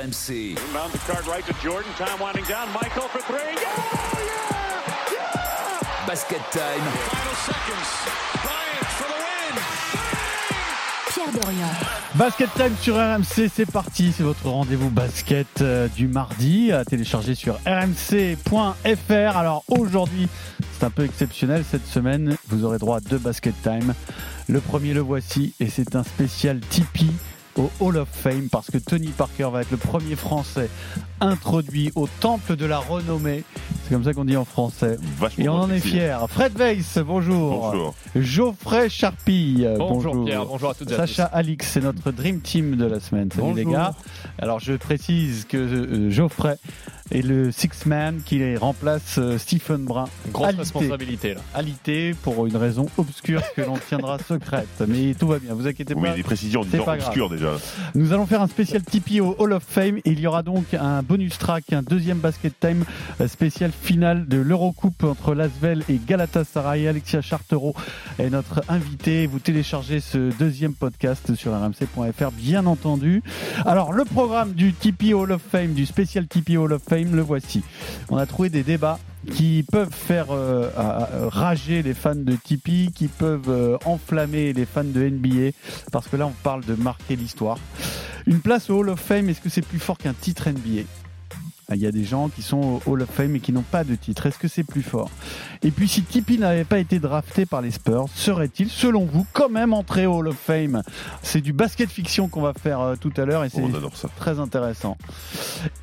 RMC. Inbound the card right to Jordan. Time winding down. Michael for three. Yeah! Yeah! Yeah! Basket time. Final seconds. Bryant for the win. Pierre Dorian. Basket Time sur RMC, c'est parti, c'est votre rendez-vous basket euh, du mardi à télécharger sur rmc.fr. Alors aujourd'hui, c'est un peu exceptionnel cette semaine, vous aurez droit à deux Basket Time. Le premier le voici et c'est un spécial Tipeee Hall of Fame parce que Tony Parker va être le premier français introduit au temple de la renommée. C'est comme ça qu'on dit en français. Vachement Et on en est fiers. Fred Weiss, bonjour. Bonjour. Geoffrey Charpille, euh, Bonjour, Pierre, bonjour à toutes et à Sacha Alix, c'est notre Dream Team de la semaine. Salut les Bonjour. gars. Alors je précise que euh, Geoffrey est le six man qui remplace euh, Stephen Brun. tous. Grosse Alité. responsabilité là. Alité pour une raison obscure que l'on tiendra secrète. Mais tout va bien, vous inquiétez Oui, pas. des précisions en C'est disant pas grave. obscur déjà. Nous allons faire un spécial Tipeee au Hall of Fame et il y aura donc un bonus track, un deuxième basket time euh, spécial final de l'Eurocoupe entre Lasvel et Galatasaray. Alexia Chartereau est notre invité. Vous téléchargez ce deuxième podcast sur rmc.fr, bien entendu. Alors, le programme du Tipeee Hall of Fame, du spécial Tipeee Hall of Fame, le voici. On a trouvé des débats qui peuvent faire euh, rager les fans de Tipeee, qui peuvent euh, enflammer les fans de NBA, parce que là on parle de marquer l'histoire. Une place au Hall of Fame, est-ce que c'est plus fort qu'un titre NBA il y a des gens qui sont au Hall of Fame et qui n'ont pas de titre. Est-ce que c'est plus fort? Et puis, si Tipeee n'avait pas été drafté par les Spurs, serait-il, selon vous, quand même entré au Hall of Fame? C'est du basket fiction qu'on va faire euh, tout à l'heure et c'est ça. très intéressant.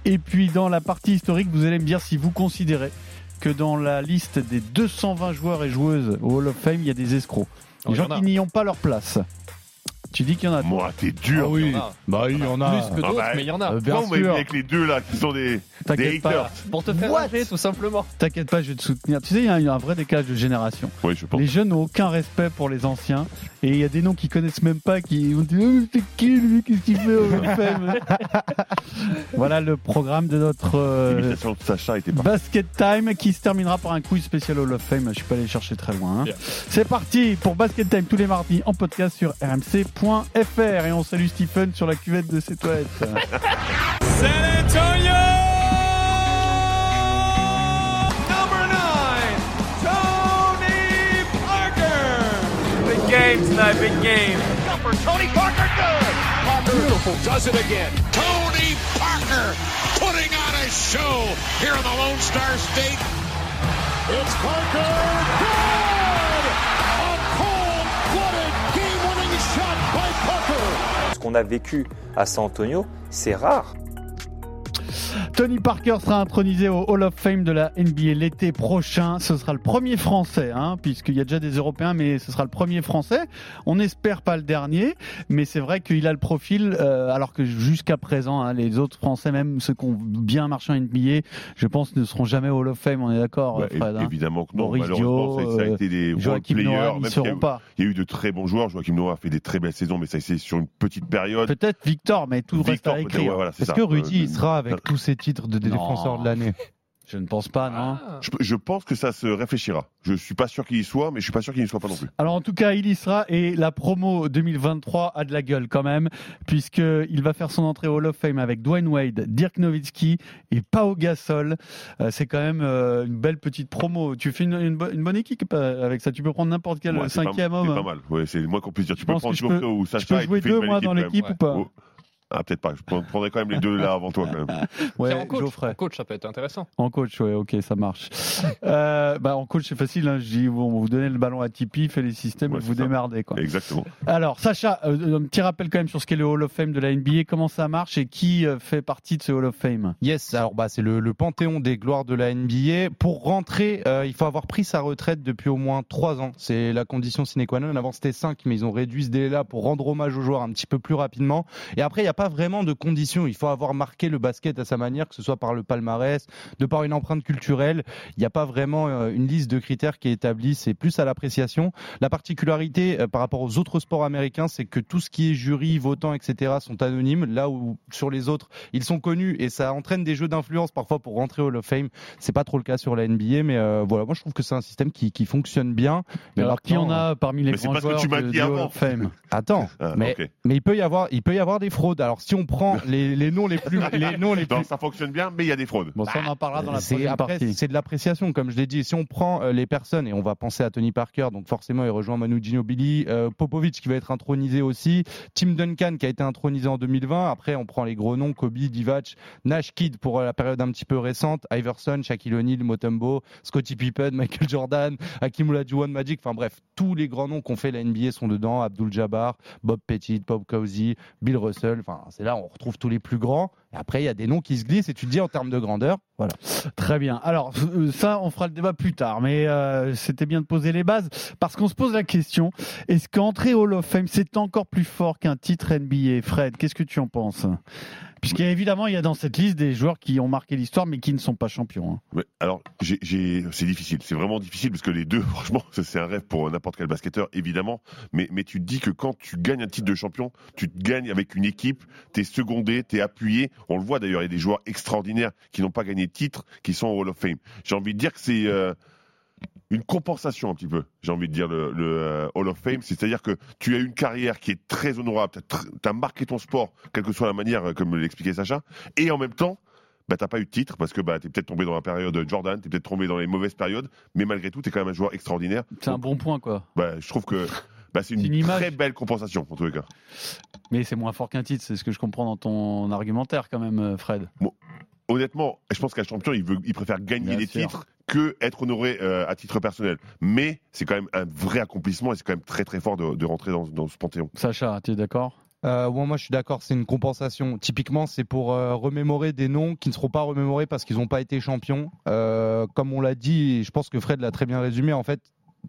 Et puis dans la partie historique, vous allez me dire si vous considérez que dans la liste des 220 joueurs et joueuses au Hall of Fame, il y a des escrocs. Oh, Des gens qui n'y ont pas leur place. Tu dis qu'il y en a. Moi, t'es dur. Il y en a. Bah il y en Plus que Ah d'autres, bah, mais il y en a. Bien Pourquoi on m'a sûr. avec les deux là qui sont des, des T'inquiète haters pas. Pour te faire What rager, tout simplement. T'inquiète pas, je vais te soutenir. Tu sais, il y a un, un vrai décalage de génération. Oui, je pense. Les jeunes n'ont aucun respect pour les anciens. Et il y a des noms qu'ils connaissent même pas, qui ont dit oh, c'est qui lui, qu'est-ce qu'il fait au Fame Voilà le programme de notre euh, L'imitation de Sacha était pas. Basket Time qui se terminera par un quiz spécial Hall of Fame. Je suis pas allé chercher très loin. hein. Bien. C'est parti pour Basket Time tous les mardis en podcast sur rmc.fr et on salue Stephen sur la cuvette de ses toilettes. San Antonio! Number nine, Tony Parker! Big game tonight, big game. Jumper, Tony Parker, good! Parker Beautiful. does it again. Tony Parker putting on a show here in the Lone Star State. It's Parker, good! Qu'on a vécu à San Antonio, c'est rare. Tony Parker sera intronisé au Hall of Fame de la NBA l'été prochain. Ce sera le premier Français, hein, puisqu'il y a déjà des Européens, mais ce sera le premier Français. On espère pas le dernier, mais c'est vrai qu'il a le profil, euh, alors que jusqu'à présent, hein, les autres Français, même ceux qui ont bien marché en NBA, je pense, ne seront jamais au Hall of Fame. On est d'accord, Ouais, Fred hein évidemment que non. Maurice Malheureusement, Dio, ça, ça a euh, été des Joachim players. Noah, ils même ne s'il y a seront eu- pas. Il y a eu de très bons joueurs. Joachim Noah a fait des très belles saisons, mais ça c'est sur une petite période. Peut-être Victor, mais tout reste Victor, à peut-être, écrire. ouais, voilà, c'est Est-ce que Rudy Euh, il sera avec tous ses titres de défenseur de l'année Je ne pense pas, non je, je pense que ça se réfléchira. Je suis pas sûr qu'il y soit, mais je suis pas sûr qu'il y soit pas non plus. Alors en tout cas, il y sera et la promo 2023 a de la gueule quand même, puisque il va faire son entrée au Hall of Fame avec Dwayne Wade, Dirk Nowitzki et Pau Gasol. Euh, c'est quand même euh, une belle petite promo. Tu fais une, une bo- une bonne équipe euh, avec ça. Tu peux prendre n'importe quel Ouais, c'est pas- cinquième homme. C'est pas mal. Ouais, c'est le moins qu'on puisse dire. Tu peux prendre je peux- ou je Sacha. peux et tu jouer deux, belle moi, équipe, dans l'équipe ou pas Oh. Ah, peut-être pas. Je prendrais quand même les deux là avant toi. Quand même. Ouais, en coach, Geoffrey. en coach, ça peut être intéressant. En coach, ouais, ok, ça marche. euh, bah, en coach, c'est facile. Hein, je dis, bon, vous donnez le ballon à Tipeee, fait les systèmes, Ouais, et vous ça. démerdez. Quoi. Exactement. Alors, Sacha, euh, un petit rappel quand même sur ce qu'est le Hall of Fame de la NBA, comment ça marche et qui euh, fait partie de ce Hall of Fame? Yes, alors bah c'est le, le panthéon des gloires de la NBA. Pour rentrer, euh, il faut avoir pris sa retraite depuis au moins trois ans. C'est la condition sine qua non. Avant c'était 5, mais ils ont réduit ce délai-là pour rendre hommage aux joueurs un petit peu plus rapidement. Et après, il n'y a pas vraiment de conditions. Il faut avoir marqué le basket à sa manière, que ce soit par le palmarès, de par une empreinte culturelle. Il n'y a pas vraiment euh, une liste de critères qui est établie. C'est plus à l'appréciation. La particularité euh, par rapport aux autres sports américains, c'est que tout ce qui est jury, votant, etc. sont anonymes. Là où sur les autres, ils sont connus et ça entraîne des jeux d'influence parfois pour rentrer au Hall of Fame. C'est pas trop le cas sur la NBA, mais euh, voilà, moi je trouve que c'est un système qui, qui fonctionne bien. Mais Alors, qui en a parmi les Mais grands que tu de, dit Hall of Fame? Attends, Ah, mais, mais il peut y avoir, il peut y avoir des fraudes. Alors si on prend les, les noms les plus, les noms les Non, plus ça fonctionne bien, mais il y a des fraudes. Bon, ça, on en parlera dans la prochaine après, partie. c'est de l'appréciation, comme je l'ai dit. Si on prend euh, les personnes, et on va penser à Tony Parker, donc forcément il rejoint Manu Ginobili, euh, Popovic qui va être intronisé aussi, Tim Duncan qui a été intronisé en 2020. Après, on prend les gros noms, Kobe, Divac, Nash Kidd pour euh, la période un petit peu récente, Iverson, Shaquille O'Neal, Motumbo, Scottie Pippen, Michael Jordan, Hakim Olajuwon, Magic. Enfin bref, tous les grands noms qu'on fait la NBA sont dedans. Abdul Jabbar, Bob Pettit, Bob Cousy, Bill Russell. Enfin, c'est là on retrouve tous les plus grands. Après, il y a des noms qui se glissent et tu te dis en termes de grandeur, voilà. Très bien. Alors euh, ça, on fera le débat plus tard, mais euh, c'était bien de poser les bases parce qu'on se pose la question est-ce qu'entrer au Hall of Fame c'est encore plus fort qu'un titre NBA Fred, qu'est-ce que tu en penses? Puisqu'évidemment, il y a dans cette liste des joueurs qui ont marqué l'histoire mais qui ne sont pas champions. hein. Ouais, alors, j'ai, j'ai- c'est difficile. C'est vraiment difficile parce que les deux, franchement, c'est un rêve pour n'importe quel basketteur, évidemment. Mais, mais tu te dis que quand tu gagnes un titre de champion, tu te gagnes avec une équipe, t'es secondé, t'es appuyé. On le voit d'ailleurs, il y a des joueurs extraordinaires qui n'ont pas gagné de titre, qui sont au Hall of Fame. J'ai envie de dire que c'est euh, une compensation un petit peu. J'ai envie de dire le, le, euh, Hall of Fame, c'est-à-dire que tu as une carrière qui est très honorable. Tu as marqué ton sport, quelle que soit la manière, euh, comme l'expliquait Sacha, et en même temps bah, t'as pas eu de titre parce que bah, t'es peut-être tombé dans la période Jordan, t'es peut-être tombé dans les mauvaises périodes, mais malgré tout, t'es quand même un joueur extraordinaire. C'est un bon point quoi. Bah, je trouve que bah, c'est une, C'est une image. très belle compensation en tous les cas. Mais c'est moins fort qu'un titre, c'est ce que je comprends dans ton argumentaire quand même, euh, Fred. Honnêtement, je pense qu'un champion, il, veut, il préfère gagner Bien des sûr. titres que être honoré euh, à titre personnel. Mais c'est quand même un vrai accomplissement et c'est quand même très très fort de, de rentrer dans, dans ce panthéon. Sacha, tu es d'accord? Euh, ouais, moi, je suis d'accord, c'est une compensation. Typiquement, c'est pour euh, remémorer des noms qui ne seront pas remémorés parce qu'ils n'ont pas été champions. Euh, comme on l'a dit, et je pense que Fred l'a très bien résumé, en fait,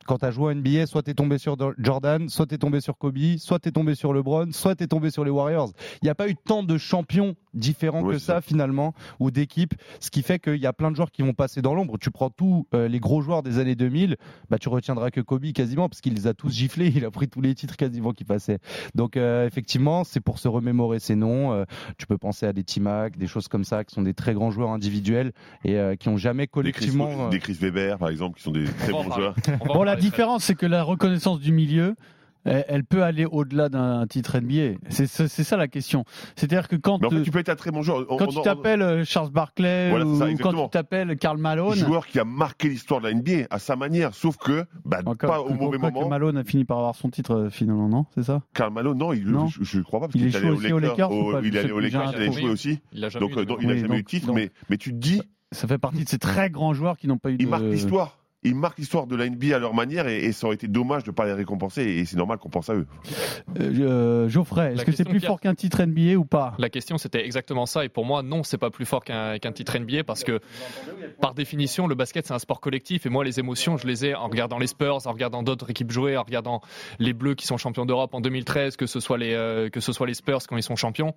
quand tu as joué à NBA, soit tu es tombé sur Jordan, soit tu es tombé sur Kobe, soit tu es tombé sur LeBron, soit tu es tombé sur les Warriors. Il n'y a pas eu tant de champions différents que ça, ça. finalement, ou d'équipes, ce qui fait qu'il y a plein de joueurs qui vont passer dans l'ombre. Tu prends tous euh, les gros joueurs des années 2000, bah, tu retiendras que Kobe quasiment, parce qu'il les a tous giflés, il a pris tous les titres quasiment qui passaient. Donc euh, effectivement, c'est pour se remémorer ces noms. Euh, tu peux penser à des Timac, des choses comme ça, qui sont des très grands joueurs individuels et euh, qui ont jamais Des Chris, collectivement. des Chris Weber, par exemple, qui sont des très bons joueurs. On va la différence, c'est que la reconnaissance du milieu, elle, elle peut aller au-delà d'un titre NBA. C'est c'est- c'est ça la question. C'est-à-dire que quand, Mais en fait, euh, tu peux être un très bon joueur. On- quand on- tu t'appelles euh, Charles Barkley Voilà, ça, ou quand tu t'appelles Karl Malone, joueur qui a marqué l'histoire de la NBA à sa manière, sauf que bah, encore, pas au mauvais quoi que moment. Malone a fini par avoir son titre euh, finalement, non C'est ça? Karl Malone, non, il, Non. Je, je crois pas parce Il qu'il est allé joué aussi aux Lakers ou pas? il est allé un Lakers, il a joué aussi. Il Donc, il a Oui, jamais eu de titre, mais, tu te dis, Ça fait partie de ces très grands joueurs qui n'ont pas eu de. ils marquent l'histoire. Ils marquent l'histoire de la NBA à leur manière et, et ça aurait été dommage de ne pas les récompenser et c'est normal qu'on pense à eux. Euh, euh, Geoffrey, est-ce que c'est question, plus fort qu'un titre NBA ou pas? La question, c'était exactement ça. Et pour moi, non, c'est pas plus fort qu'un qu'un titre NBA parce que, par définition, le basket, c'est un sport collectif. Et moi, les émotions, je les ai en regardant les Spurs, en regardant d'autres équipes jouer, en regardant les Bleus qui sont champions d'Europe en 2013, que ce soit les, euh, que ce soit les Spurs quand ils sont champions.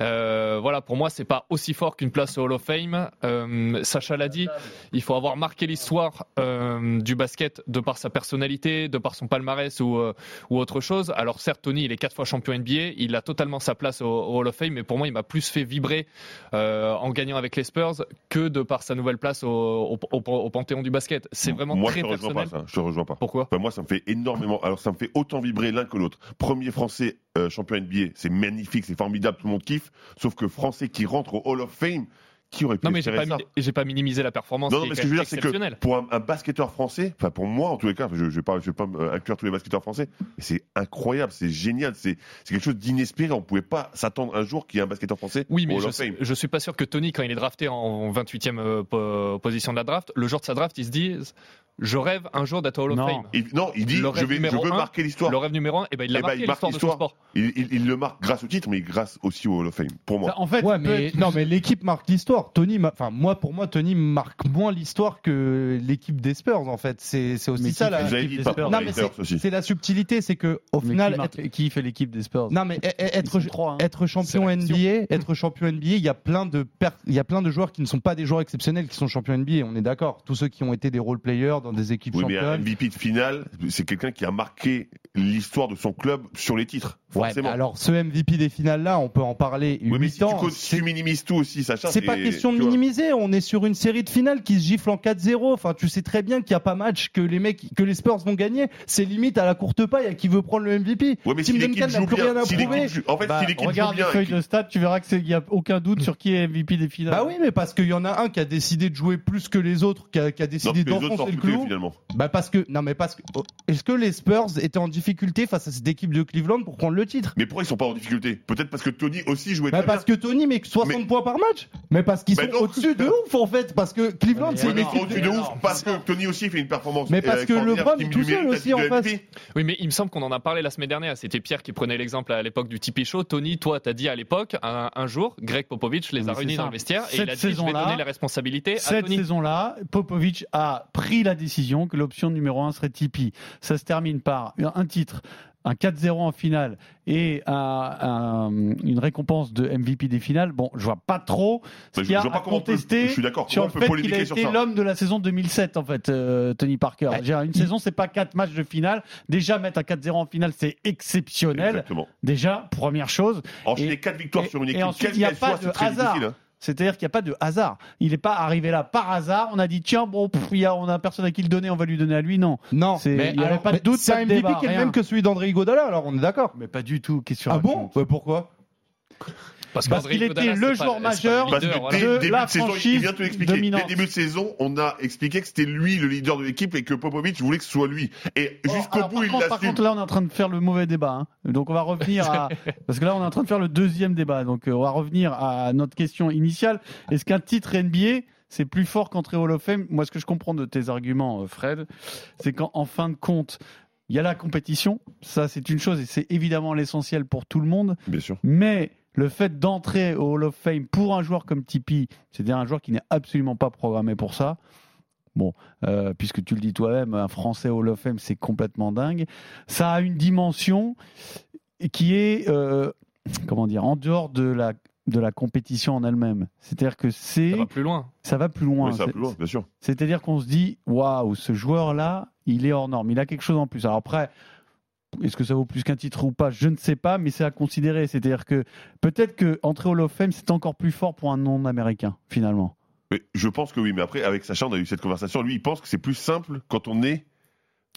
Euh, voilà, pour moi, c'est pas aussi fort qu'une place au Hall of Fame. Euh, Sacha l'a dit, il faut avoir marqué l'histoire euh, du basket de par sa personnalité, de par son palmarès ou, euh, ou autre chose. Alors certes, Tony, il est quatre fois champion NBA, il a totalement sa place au, au Hall of Fame, mais pour moi, il m'a plus fait vibrer euh, en gagnant avec les Spurs que de par sa nouvelle place au, au- au- au panthéon du basket. C'est vraiment Moi, très je rejoins personnel. pas ça. Je te rejoins pas. Pourquoi? Enfin, moi, ça me fait énormément. Alors, ça me fait autant vibrer l'un que l'autre. Premier français euh, champion NBA, c'est magnifique, c'est formidable, tout le monde kiffe. Sauf que français qui rentre au Hall of Fame, qui aurait pu Non, mais j'ai pas, ça mini- j'ai pas minimisé la performance. Non, non, mais est ce que je veux dire, c'est que pour un, un basketteur français, enfin pour moi en tous les cas, je ne vais pas, je vais pas inclure tous les basketteurs français, mais c'est incroyable, c'est génial, c'est quelque chose d'inespéré. On pouvait pas s'attendre un jour qu'il y ait un basketteur français Oui, mais je, Fame. je suis pas sûr que Tony, quand il est drafté en 28e euh, po- position de la draft, le jour de sa draft, il se dit Je rêve un jour d'être au Hall of Non. Fame. Il- non, il dit je, vais, veux un, marquer l'histoire. Le rêve numéro 1, et ben, il a Eh ben, marqué l'histoire de son l'histoire. sport. Il, il- il le marque grâce au titre, mais grâce aussi au Hall of Fame, pour moi. Ça, En fait, Ouais, mais non, mais l'équipe marque l'histoire. Tony, enfin moi, pour moi, Tony marque moins l'histoire que l'équipe des Spurs. En fait, c'est c'est aussi Mais ça la. c'est aussi. c'est la subtilité, c'est que au mais final, qui, être- marque- qui fait l'équipe des Spurs? Non mais être trois, hein. être champion la. NBA, être champion NBA, il y a plein de il y a plein de joueurs qui ne sont pas des joueurs exceptionnels qui sont champions NBA. On est d'accord. Tous ceux qui ont été des role players dans des équipes Oui, mais un. MVP de finale, c'est quelqu'un qui a marqué l'histoire de son club sur les titres. Forcément. alors ce MVP des finales là, on peut en parler oui, mais 8 si tu, ans. tu minimises tout aussi, Sacha, C'est pas question de minimiser, on est sur une série de finales qui se gifle en 4-0. Enfin, tu sais très bien qu'il n'y a pas match que les mecs, que les Spurs vont gagner. C'est limite à la courte paille à qui veut prendre le MVP. Ouais, mais Tim si l'équipe Duncan n'a joue plus bien, rien à si prouver. l'équipe joue- en fait, Bah, si l'équipe joue regarde les bien, feuilles de stats, tu verras qu'il n'y a aucun doute sur qui est MVP des finales. Bah oui, mais parce qu'il y en a un qui a décidé de jouer plus que les autres, qui a, qui a décidé d'enfoncer le recrutés, finalement. Bah parce que non mais parce que oh, est-ce que les Spurs étaient en difficulté face à cette équipe de Cleveland pour prendre le titre? Mais pourquoi ils sont pas en difficulté? Peut-être parce que Tony aussi jouait bah très parce bien. que Tony met que 60 Mais- points par match. Mais parce qu'ils Bah sont au-dessus de ouf en fait parce que Cleveland Mais c'est une équipe au-dessus de... ouf parce que Tony aussi fait une performance. Mais parce euh, que LeBron est tout lui seul aussi en face. Oui, mais il me semble qu'on en a parlé la semaine dernière. C'était Pierre qui prenait l'exemple à l'époque du Tipeee Show. Tony, toi, t'as dit à l'époque, un, jour, Greg Popovich les a réunis dans le vestiaire et Cette il a dit je vais donner les responsabilités à Cette Tony. saison-là, Popovic a pris la décision que l'option numéro 1 serait Tipeee. Ça se termine par un titre, un 4-0 en finale et un- un- une récompense de MVP des finales. Bon, je vois pas trop ce qu'il y a à on peut- contester Je suis d'accord. sur le fait qu'il a été l'homme de la saison 2007 en fait, euh, Tony Parker. Ouais. Une saison, c'est pas quatre matchs de finale. Déjà mettre un 4-0 en finale, c'est exceptionnel. Exactement. Déjà, première chose. Enchaîner Et- 4 victoires et- sur une et équipe, ensuite, quelle il y a qu'elle pas soit, de c'est très hasard. difficile. hein. C'est-à-dire qu'il n'y a pas de hasard. Il n'est pas arrivé là par hasard. On a dit tiens bon, pff, y a, on a personne à qui le donner, on va lui donner à lui. Non, Non, il y avait pas de doute, C'est un MVP débat, qui est le même que celui d'André Iguodala, alors on est d'accord. mais pas du tout. Qu'est-ce que tu Ah bon Ouais, Pourquoi? Parce, qu'il était le joueur majeur dès De le début la de saison, il franchise. Dès dominante. le début de saison, on a expliqué que c'était lui le leader de l'équipe et que Popovic voulait que ce soit lui. Et Bon, jusqu'au bout, il contre, Par contre, là, on est en train de faire le mauvais débat. hein. Donc, on va revenir à. Parce que là, on est en train de faire le deuxième débat. Donc, euh, on va revenir à notre question initiale. Est-ce qu'un titre NBA, c'est plus fort qu'entrer au Hall of Fame? Moi, ce que je comprends de tes arguments, euh, Fred, c'est qu'en en fin de compte, il y a la compétition. Ça, c'est une chose et c'est évidemment l'essentiel pour tout le monde. Bien sûr. Mais le fait d'entrer au Hall of Fame pour un joueur comme Tipeee, c'est-à-dire un joueur qui n'est absolument pas programmé pour ça, bon, euh, puisque tu le dis toi-même, un Français au Hall of Fame, c'est complètement dingue. Ça a une dimension qui est, euh, comment dire, en dehors de la de la compétition en elle-même. C'est-à-dire que c'est Ça va plus loin. ça va plus loin. Oui, ça va plus loin, bien sûr. c'est-à-dire qu'on se dit, waouh, ce joueur-là, il est hors norme, il a quelque chose en plus. Alors après, est-ce que ça vaut plus qu'un titre ou pas? Je ne sais pas, mais c'est à considérer. C'est-à-dire que peut-être que entrer au Hall of Fame, c'est encore plus fort pour un non-américain, finalement. Mais je pense que oui, mais après, avec Sacha, on a eu cette conversation. Lui, il pense que c'est plus simple quand on n'est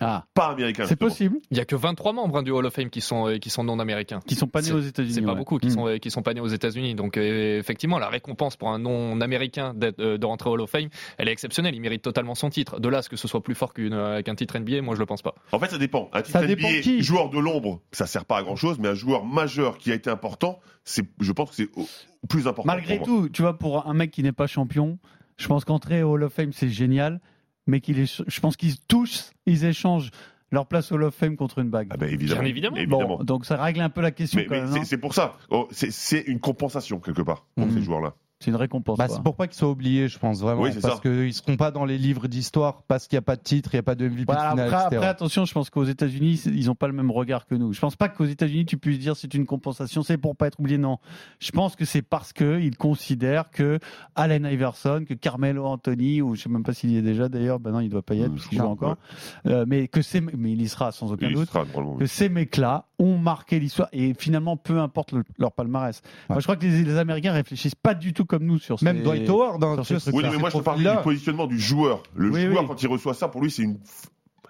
Ah, pas américain. c'est possible. Il y a que 23 membres hein, du Hall of Fame qui sont, euh, qui sont non américains. Qui sont pas nés aux États-Unis. C'est pas ouais. beaucoup qui Mm. sont euh, qui sont pas nés aux États-Unis. Donc euh, effectivement, la récompense pour un non-américain d'être, euh, de rentrer au Hall of Fame, elle est exceptionnelle. Il mérite totalement son titre. De là à ce que ce soit plus fort euh, qu'un titre NBA, moi je le pense pas. En fait, ça dépend. Un titre Ça dépend NBA, qui. joueur de l'ombre, ça sert pas à grand chose, mais un joueur majeur qui a été important, c'est, je pense que c'est au- plus important. Malgré moi. tout, tu vois, pour un mec qui n'est pas champion, je pense qu'entrer au Hall of Fame, c'est génial. Mais qu'il est, je pense qu'ils tous, ils échangent leur place au Hall of Fame contre une bague. Ah ben évidemment. Bien évidemment. Évidemment. Bon, donc ça règle un peu la question mais quand mais même. c'est, hein. c'est pour ça. Oh, c'est, c'est une compensation quelque part pour Mhm. ces joueurs-là. C'est une récompense. Bah, c'est pour pas qu'ils soient oubliés, je pense vraiment, Oui, c'est parce qu'ils seront pas dans les livres d'histoire parce qu'il n'y a pas de titre, il n'y a pas de MVP Voilà, de finale, après, etc. après, attention, je pense qu'aux États-Unis, ils n'ont pas le même regard que nous. Je pense pas qu'aux États-Unis, tu puisses dire c'est une compensation, c'est pour pas être oublié. Non, je pense que c'est parce que ils considèrent que Allen Iverson, que Carmelo Anthony, ou je sais même pas s'il y est déjà d'ailleurs. Ben non, il doit pas y être Euh, parce qu'il joue encore. Euh, mais que c'est, mais il y sera sans aucun Il doute. sera Que ces mecs-là ont marqué l'histoire et finalement, peu importe le- leur palmarès. Moi, je crois que les, les Américains réfléchissent pas du tout comme nous sur Même ces- Dwight Howard, hein, sur ces Oui, mais moi je te parle du positionnement du joueur. Le Oui, joueur, oui. quand il reçoit ça, pour lui, c'est une.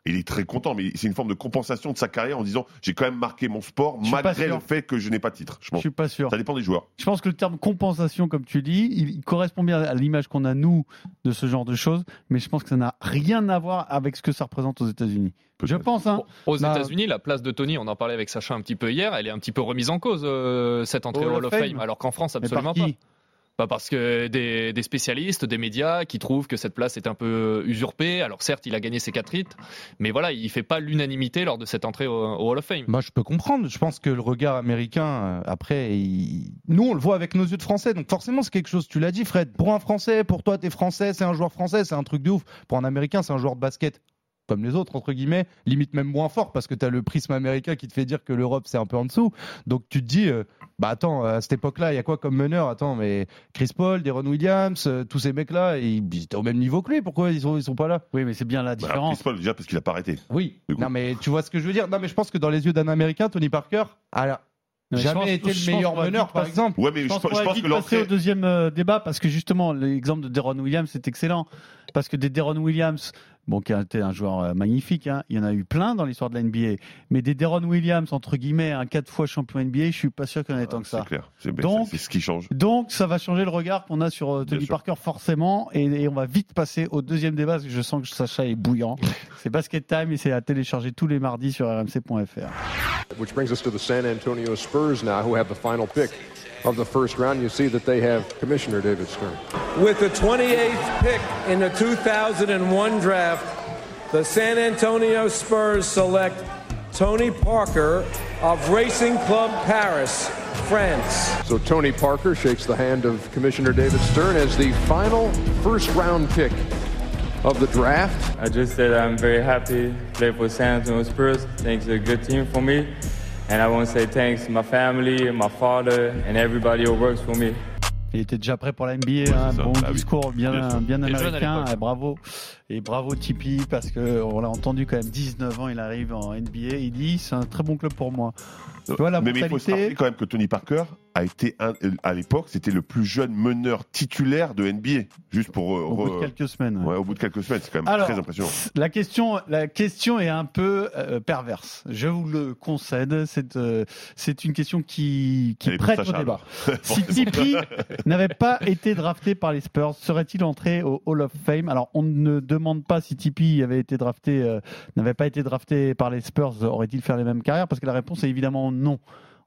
Il est très content, mais c'est une forme de compensation de sa carrière en disant j'ai quand même marqué mon sport Je malgré le fait que je n'ai pas de titre. Je Je pense. suis pas sûr. Ça dépend des joueurs. Je pense que le terme compensation, comme tu dis, il, correspond bien à l'image qu'on a, nous, de ce genre de choses, mais je pense que ça n'a rien à voir avec ce que ça représente aux États-Unis. Je pense, hein. Aux Non. États-Unis, la place de Tony, on en parlait avec Sacha un petit peu hier, elle est un petit peu remise en cause euh, cette entrée Au Hall of Fame. Fame, alors qu'en France absolument pas. Bah parce que des, spécialistes, des médias qui trouvent que cette place est un peu usurpée. Alors certes, il a gagné ses quatre titres, mais voilà, il fait pas l'unanimité lors de cette entrée au, Hall of Fame. Moi, je peux comprendre. Je pense que le regard américain, euh, après, nous, on le voit avec nos yeux de français. Donc, forcément, c'est quelque chose. Tu l'as dit, Fred. Pour un français, pour toi, t'es français, c'est un joueur français, c'est un truc de ouf. Pour un américain, c'est un joueur de basket. Comme les autres entre guillemets, limite même moins fort parce que tu as le prisme américain qui te fait dire que l'Europe c'est un peu en dessous. Donc tu te dis euh, bah attends, à cette époque-là, il y a quoi comme meneur? Attends, mais Chris Paul, Deron Williams, euh, tous ces mecs-là, ils, ils étaient au même niveau que lui. Pourquoi ils sont, ils sont pas là? Oui, mais c'est bien la Bah, différence. Chris Paul, déjà parce qu'il a pas arrêté. Oui. Non, mais tu vois ce que je veux dire? Non, mais je pense que dans les yeux d'un Américain, Tony Parker jamais pense- été le meilleur meneur, par exemple. Ouais, mais Je je, pense, je va pense vite que passer au deuxième euh, débat parce que justement l'exemple de Deron Williams c'est excellent parce que des Deron Williams bon qui a été un joueur euh, magnifique hein, il y en a eu plein dans l'histoire de la NBA mais des Deron Williams entre guillemets un quatre fois champion NBA je suis pas sûr qu'il y en ait tant que ça C'est clair. C'est Donc- c'est ce qui change. donc ça va changer le regard qu'on a sur euh, Tony Bien sûr. Parker forcément et, et on va vite passer au deuxième débat parce que je sens que Sacha est bouillant c'est Basket Time et c'est à télécharger tous les mardis sur rmc.fr Which brings us to the San Antonio Spurs now, who have the final pick of the first round. You see that they have Commissioner David Stern. With the 28th pick in the 2001 draft, the San Antonio Spurs select Tony Parker of Racing Club Paris, France. So Tony Parker shakes the hand of Commissioner David Stern as the final first round pick of the draft. I just said I'm very happy to play for San Antonio Spurs. Thanks think it's a good team for me. And I want to say thanks to my family, my father, and everybody who works for me. Il était déjà prêt pour la NBA, c'est un ça. bon Ah oui. bien, Bien bien Et jeune à américain. Et bravo. Et bravo Tipeee parce que on l'a entendu quand même 19 ans, il arrive en NBA. Il dit c'est un très bon club pour moi. Tu vois la mais, mais il faut se rappeler quand même que Tony Parker a été un- euh, à l'époque, c'était le plus jeune meneur titulaire de NBA. Juste pour euh, Au bout de quelques semaines. ouais. ouais, au bout de quelques semaines, c'est quand même Alors, très impressionnant. La question, la question est un peu euh, perverse. Je vous le concède. C'est euh, c'est une question qui, qui Elle prête au débat. Si Tipeee n'avait pas été drafté par les Spurs, serait-il entré au Hall of Fame? Alors, on ne demande pas si Tipeee euh, n'avait pas été drafté par les Spurs, aurait-il fait les mêmes carrières Parce que la réponse est évidemment non.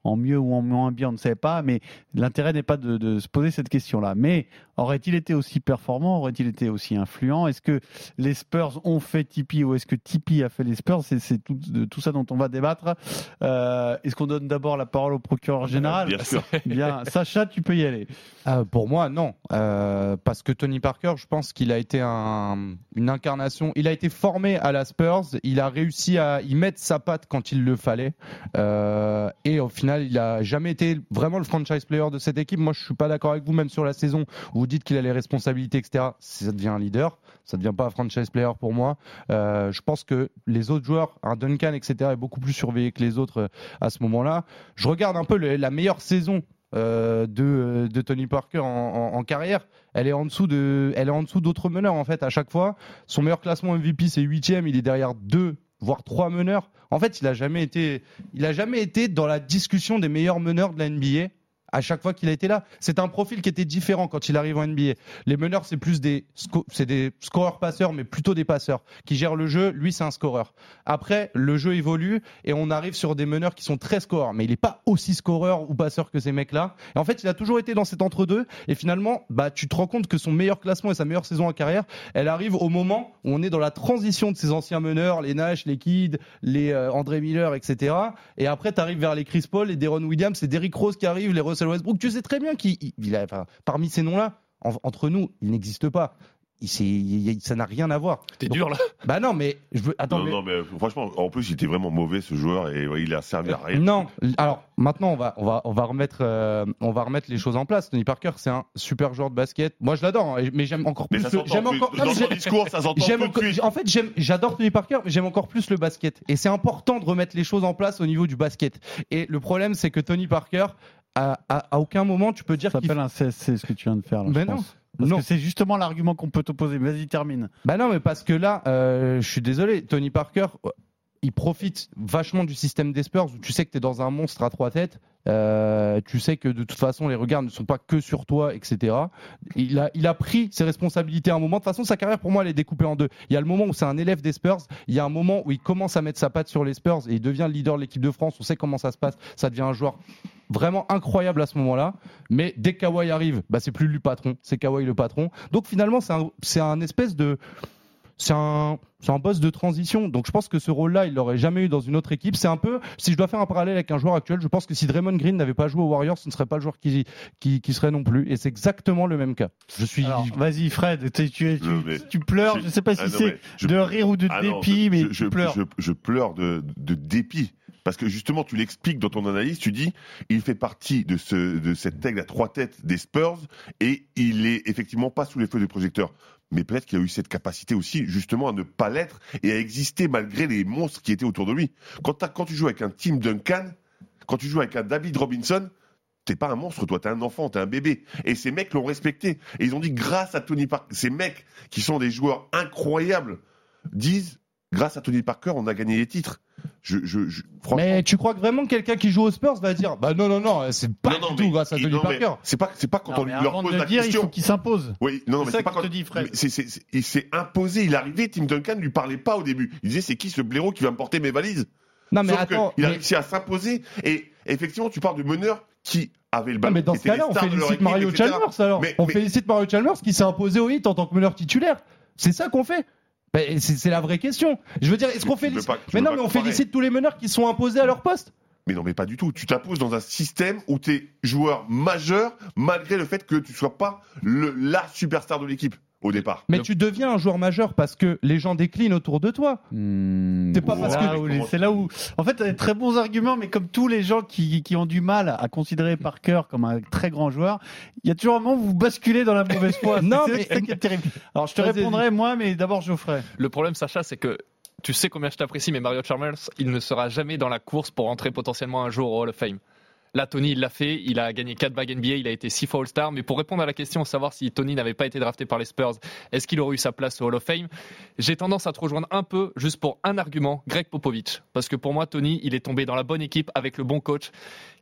En mieux ou en moins bien, on ne sait pas, mais l'intérêt n'est pas de, de se poser cette question-là. Mais aurait-il été aussi performant Aurait-il été aussi influent? Est-ce que les Spurs ont fait Tipeee ou est-ce que Tipeee a fait les Spurs? C'est c'est tout, de tout ça dont on va débattre. Euh, est-ce qu'on donne d'abord la parole au procureur général? Bien sûr. Bien, Sacha, tu peux y aller. Euh, pour moi, non. Euh, parce que Tony Parker, je pense qu'il a été un- une incarnation. Il a été formé à la Spurs. Il a réussi à y mettre sa patte quand il le fallait. Euh, et au final, il a jamais été vraiment le franchise player de cette équipe. Moi, je suis pas d'accord avec vous, même sur la saison où vous dites qu'il a les responsabilités, etc. Ça devient un leader. Ça devient pas un franchise player pour moi. Euh, je pense que les autres joueurs, un Duncan, etc., est beaucoup plus surveillé que les autres euh, à ce moment-là. Je regarde un peu la meilleure saison euh, de, Tony Parker en, carrière, elle est en dessous de, elle est en dessous d'autres meneurs en fait à chaque fois. Son meilleur classement MVP c'est huitième, il est derrière deux voire trois meneurs. En fait, il a jamais été, il a jamais été dans la discussion des meilleurs meneurs de la NBA. À chaque fois qu'il a été là, c'est un profil qui était différent quand il arrive en NBA. Les meneurs, c'est plus des, c'est des scoreurs passeurs, mais plutôt des passeurs qui gèrent le jeu. Lui, c'est un scoreur. Après, le jeu évolue et on arrive sur des meneurs qui sont très scoreurs, mais il n'est pas aussi scoreur ou passeur que ces mecs-là. Et en fait, il a toujours été dans cet entre-deux. Et finalement, bah, tu te rends compte que son meilleur classement et sa meilleure saison en carrière, elle arrive au moment où on est dans la transition de ces anciens meneurs, les Nash, les Kidd, les euh, André Miller, etc. Et après, tu arrives vers les Chris Paul, les Deron Williams, c'est Derrick Rose qui arrive, les Russell Westbrook. Tu sais très bien qu'il, il- a, enfin, parmi ces noms-là, en- entre nous, il n'existe pas. Il, c'est- il- ça n'a rien à voir. T'es dur là. Bah non, mais je veux. Attends, Non, mais- non, mais franchement, en plus, il était vraiment mauvais ce joueur et ouais, il a servi à rien. Non, alors maintenant on va on va on va remettre euh, on va remettre les choses en place. Tony Parker, c'est un super joueur de basket. Moi je l'adore, hein, mais j'aime encore Mais plus. J'aime encore. Dans son j'aime- discours, ça s'entend J'aime tout de encore- suite. en fait, j'aime, j'adore Tony Parker, mais j'aime encore plus le basket. Et c'est important de remettre les choses en place au niveau du basket. Et le problème, c'est que Tony Parker, à, à, à aucun moment, tu peux dire Ça qu'il. s'appelle un CSC, ce que tu viens de faire. Là, Ben je non. pense. Parce Non. que c'est justement l'argument qu'on peut t'opposer. Vas-y, termine. Bah non, mais parce que là, euh, je suis désolé, Tony Parker, il profite vachement du système des Spurs où tu sais que tu es dans un monstre à trois têtes. euh, tu sais que de toute façon, les regards ne sont pas que sur toi, etc. Il a, pris ses responsabilités à un moment. De toute façon, sa carrière, pour moi, elle est découpée en deux. Il y a le moment où c'est un élève des Spurs. Il y a un moment où il commence à mettre sa patte sur les Spurs et il devient le leader de l'équipe de France. On sait comment ça se passe. Ça devient un joueur vraiment incroyable à ce moment-là. Mais dès que Kawhi arrive, bah, c'est plus lui patron, c'est Kawhi le patron. Donc finalement, c'est un espèce de c'est un, boss de transition. Donc je pense que ce rôle-là, il l'aurait jamais eu dans une autre équipe. C'est un peu, si je dois faire un parallèle avec un joueur actuel, je pense que si Draymond Green n'avait pas joué aux Warriors, ce ne serait pas le joueur qui, qui, qui serait non plus. Et c'est exactement le même cas. Je suis. Vas-y, Fred, tu, tu, tu, Non, mais- tu pleures. Je sais pas si Ah c'est je- de rire ou de Ah non, dépit, je- mais je, tu je- pleures. je- je pleure de, de dépit. Parce que justement, tu l'expliques dans ton analyse, tu dis, il fait partie de, ce, de cette aigle à trois têtes des Spurs et il est effectivement pas sous les feux des projecteurs. Mais peut-être qu'il a eu cette capacité aussi, justement, à ne pas l'être et à exister malgré les monstres qui étaient autour de lui. Quand, tu joues avec un Tim Duncan, quand tu joues avec un David Robinson, t'es pas un monstre, toi, t'es un enfant, t'es un bébé. Et ces mecs l'ont respecté. Et ils ont dit, grâce à Tony Parker, ces mecs qui sont des joueurs incroyables, disent, grâce à Tony Parker, on a gagné les titres. Je, je, je- franchement, Mais tu crois que vraiment que quelqu'un qui joue aux Spurs va dire bah non non non c'est pas Non, non, du tout mais- grâce à il- Tony non, Parker. C'est pas, c'est pas quand Non, on lui leur pose de la dire, il question. faut qu'il s'impose. Oui, non, C'est mais c'est pas quand dit, Fred. c'est- c'est- c'est- il s'est imposé, il est arrivé, Tim Duncan ne lui parlait pas au début. Il disait c'est qui ce blaireau qui va me porter mes valises? Non mais Sauf attends. qu'il a mais- réussi à s'imposer et effectivement tu parles de meneurs qui avaient le Non, ballon. mais dans ce cas-là, on félicite équipe, Mario etc. Chalmers alors. Mais- on mais- félicite Mario Chalmers qui s'est imposé au hit en tant que meneur titulaire. C'est ça qu'on fait. Ben, c'est c'est la vraie question. Je veux dire, est-ce qu'on félicite pas- Mais non, mais on comparer. félicite tous les meneurs qui sont imposés à leur poste. Mais non, mais pas du tout. Tu t'imposes dans un système où tu es joueur majeur malgré le fait que tu sois pas le, la superstar de l'équipe au départ. Mais tu deviens un joueur majeur parce que les gens déclinent autour de toi. C'est pas parce Là que où les- C'est là où, en fait, des très bons arguments, mais comme tous les gens qui, qui ont du mal à considérer Parker comme un très grand joueur, il y a toujours un moment où vous basculez dans la mauvaise foi. Non, C'est mais- ça qui est terrible. Alors, je te répondrai moi, mais d'abord Geoffrey. Le problème, Sacha, c'est que tu sais combien je t'apprécie, mais Mario Chalmers, il ne sera jamais dans la course pour entrer potentiellement un jour au Hall of Fame. Là, Tony, il l'a fait. Il a gagné 4 bagues NBA. Il a été 6 fois All-Star. Mais pour répondre à la question, savoir si Tony n'avait pas été drafté par les Spurs, est-ce qu'il aurait eu sa place au Hall of Fame? J'ai tendance à te rejoindre un peu, juste pour un argument, Greg Popovich. Parce que pour moi, Tony, il est tombé dans la bonne équipe avec le bon coach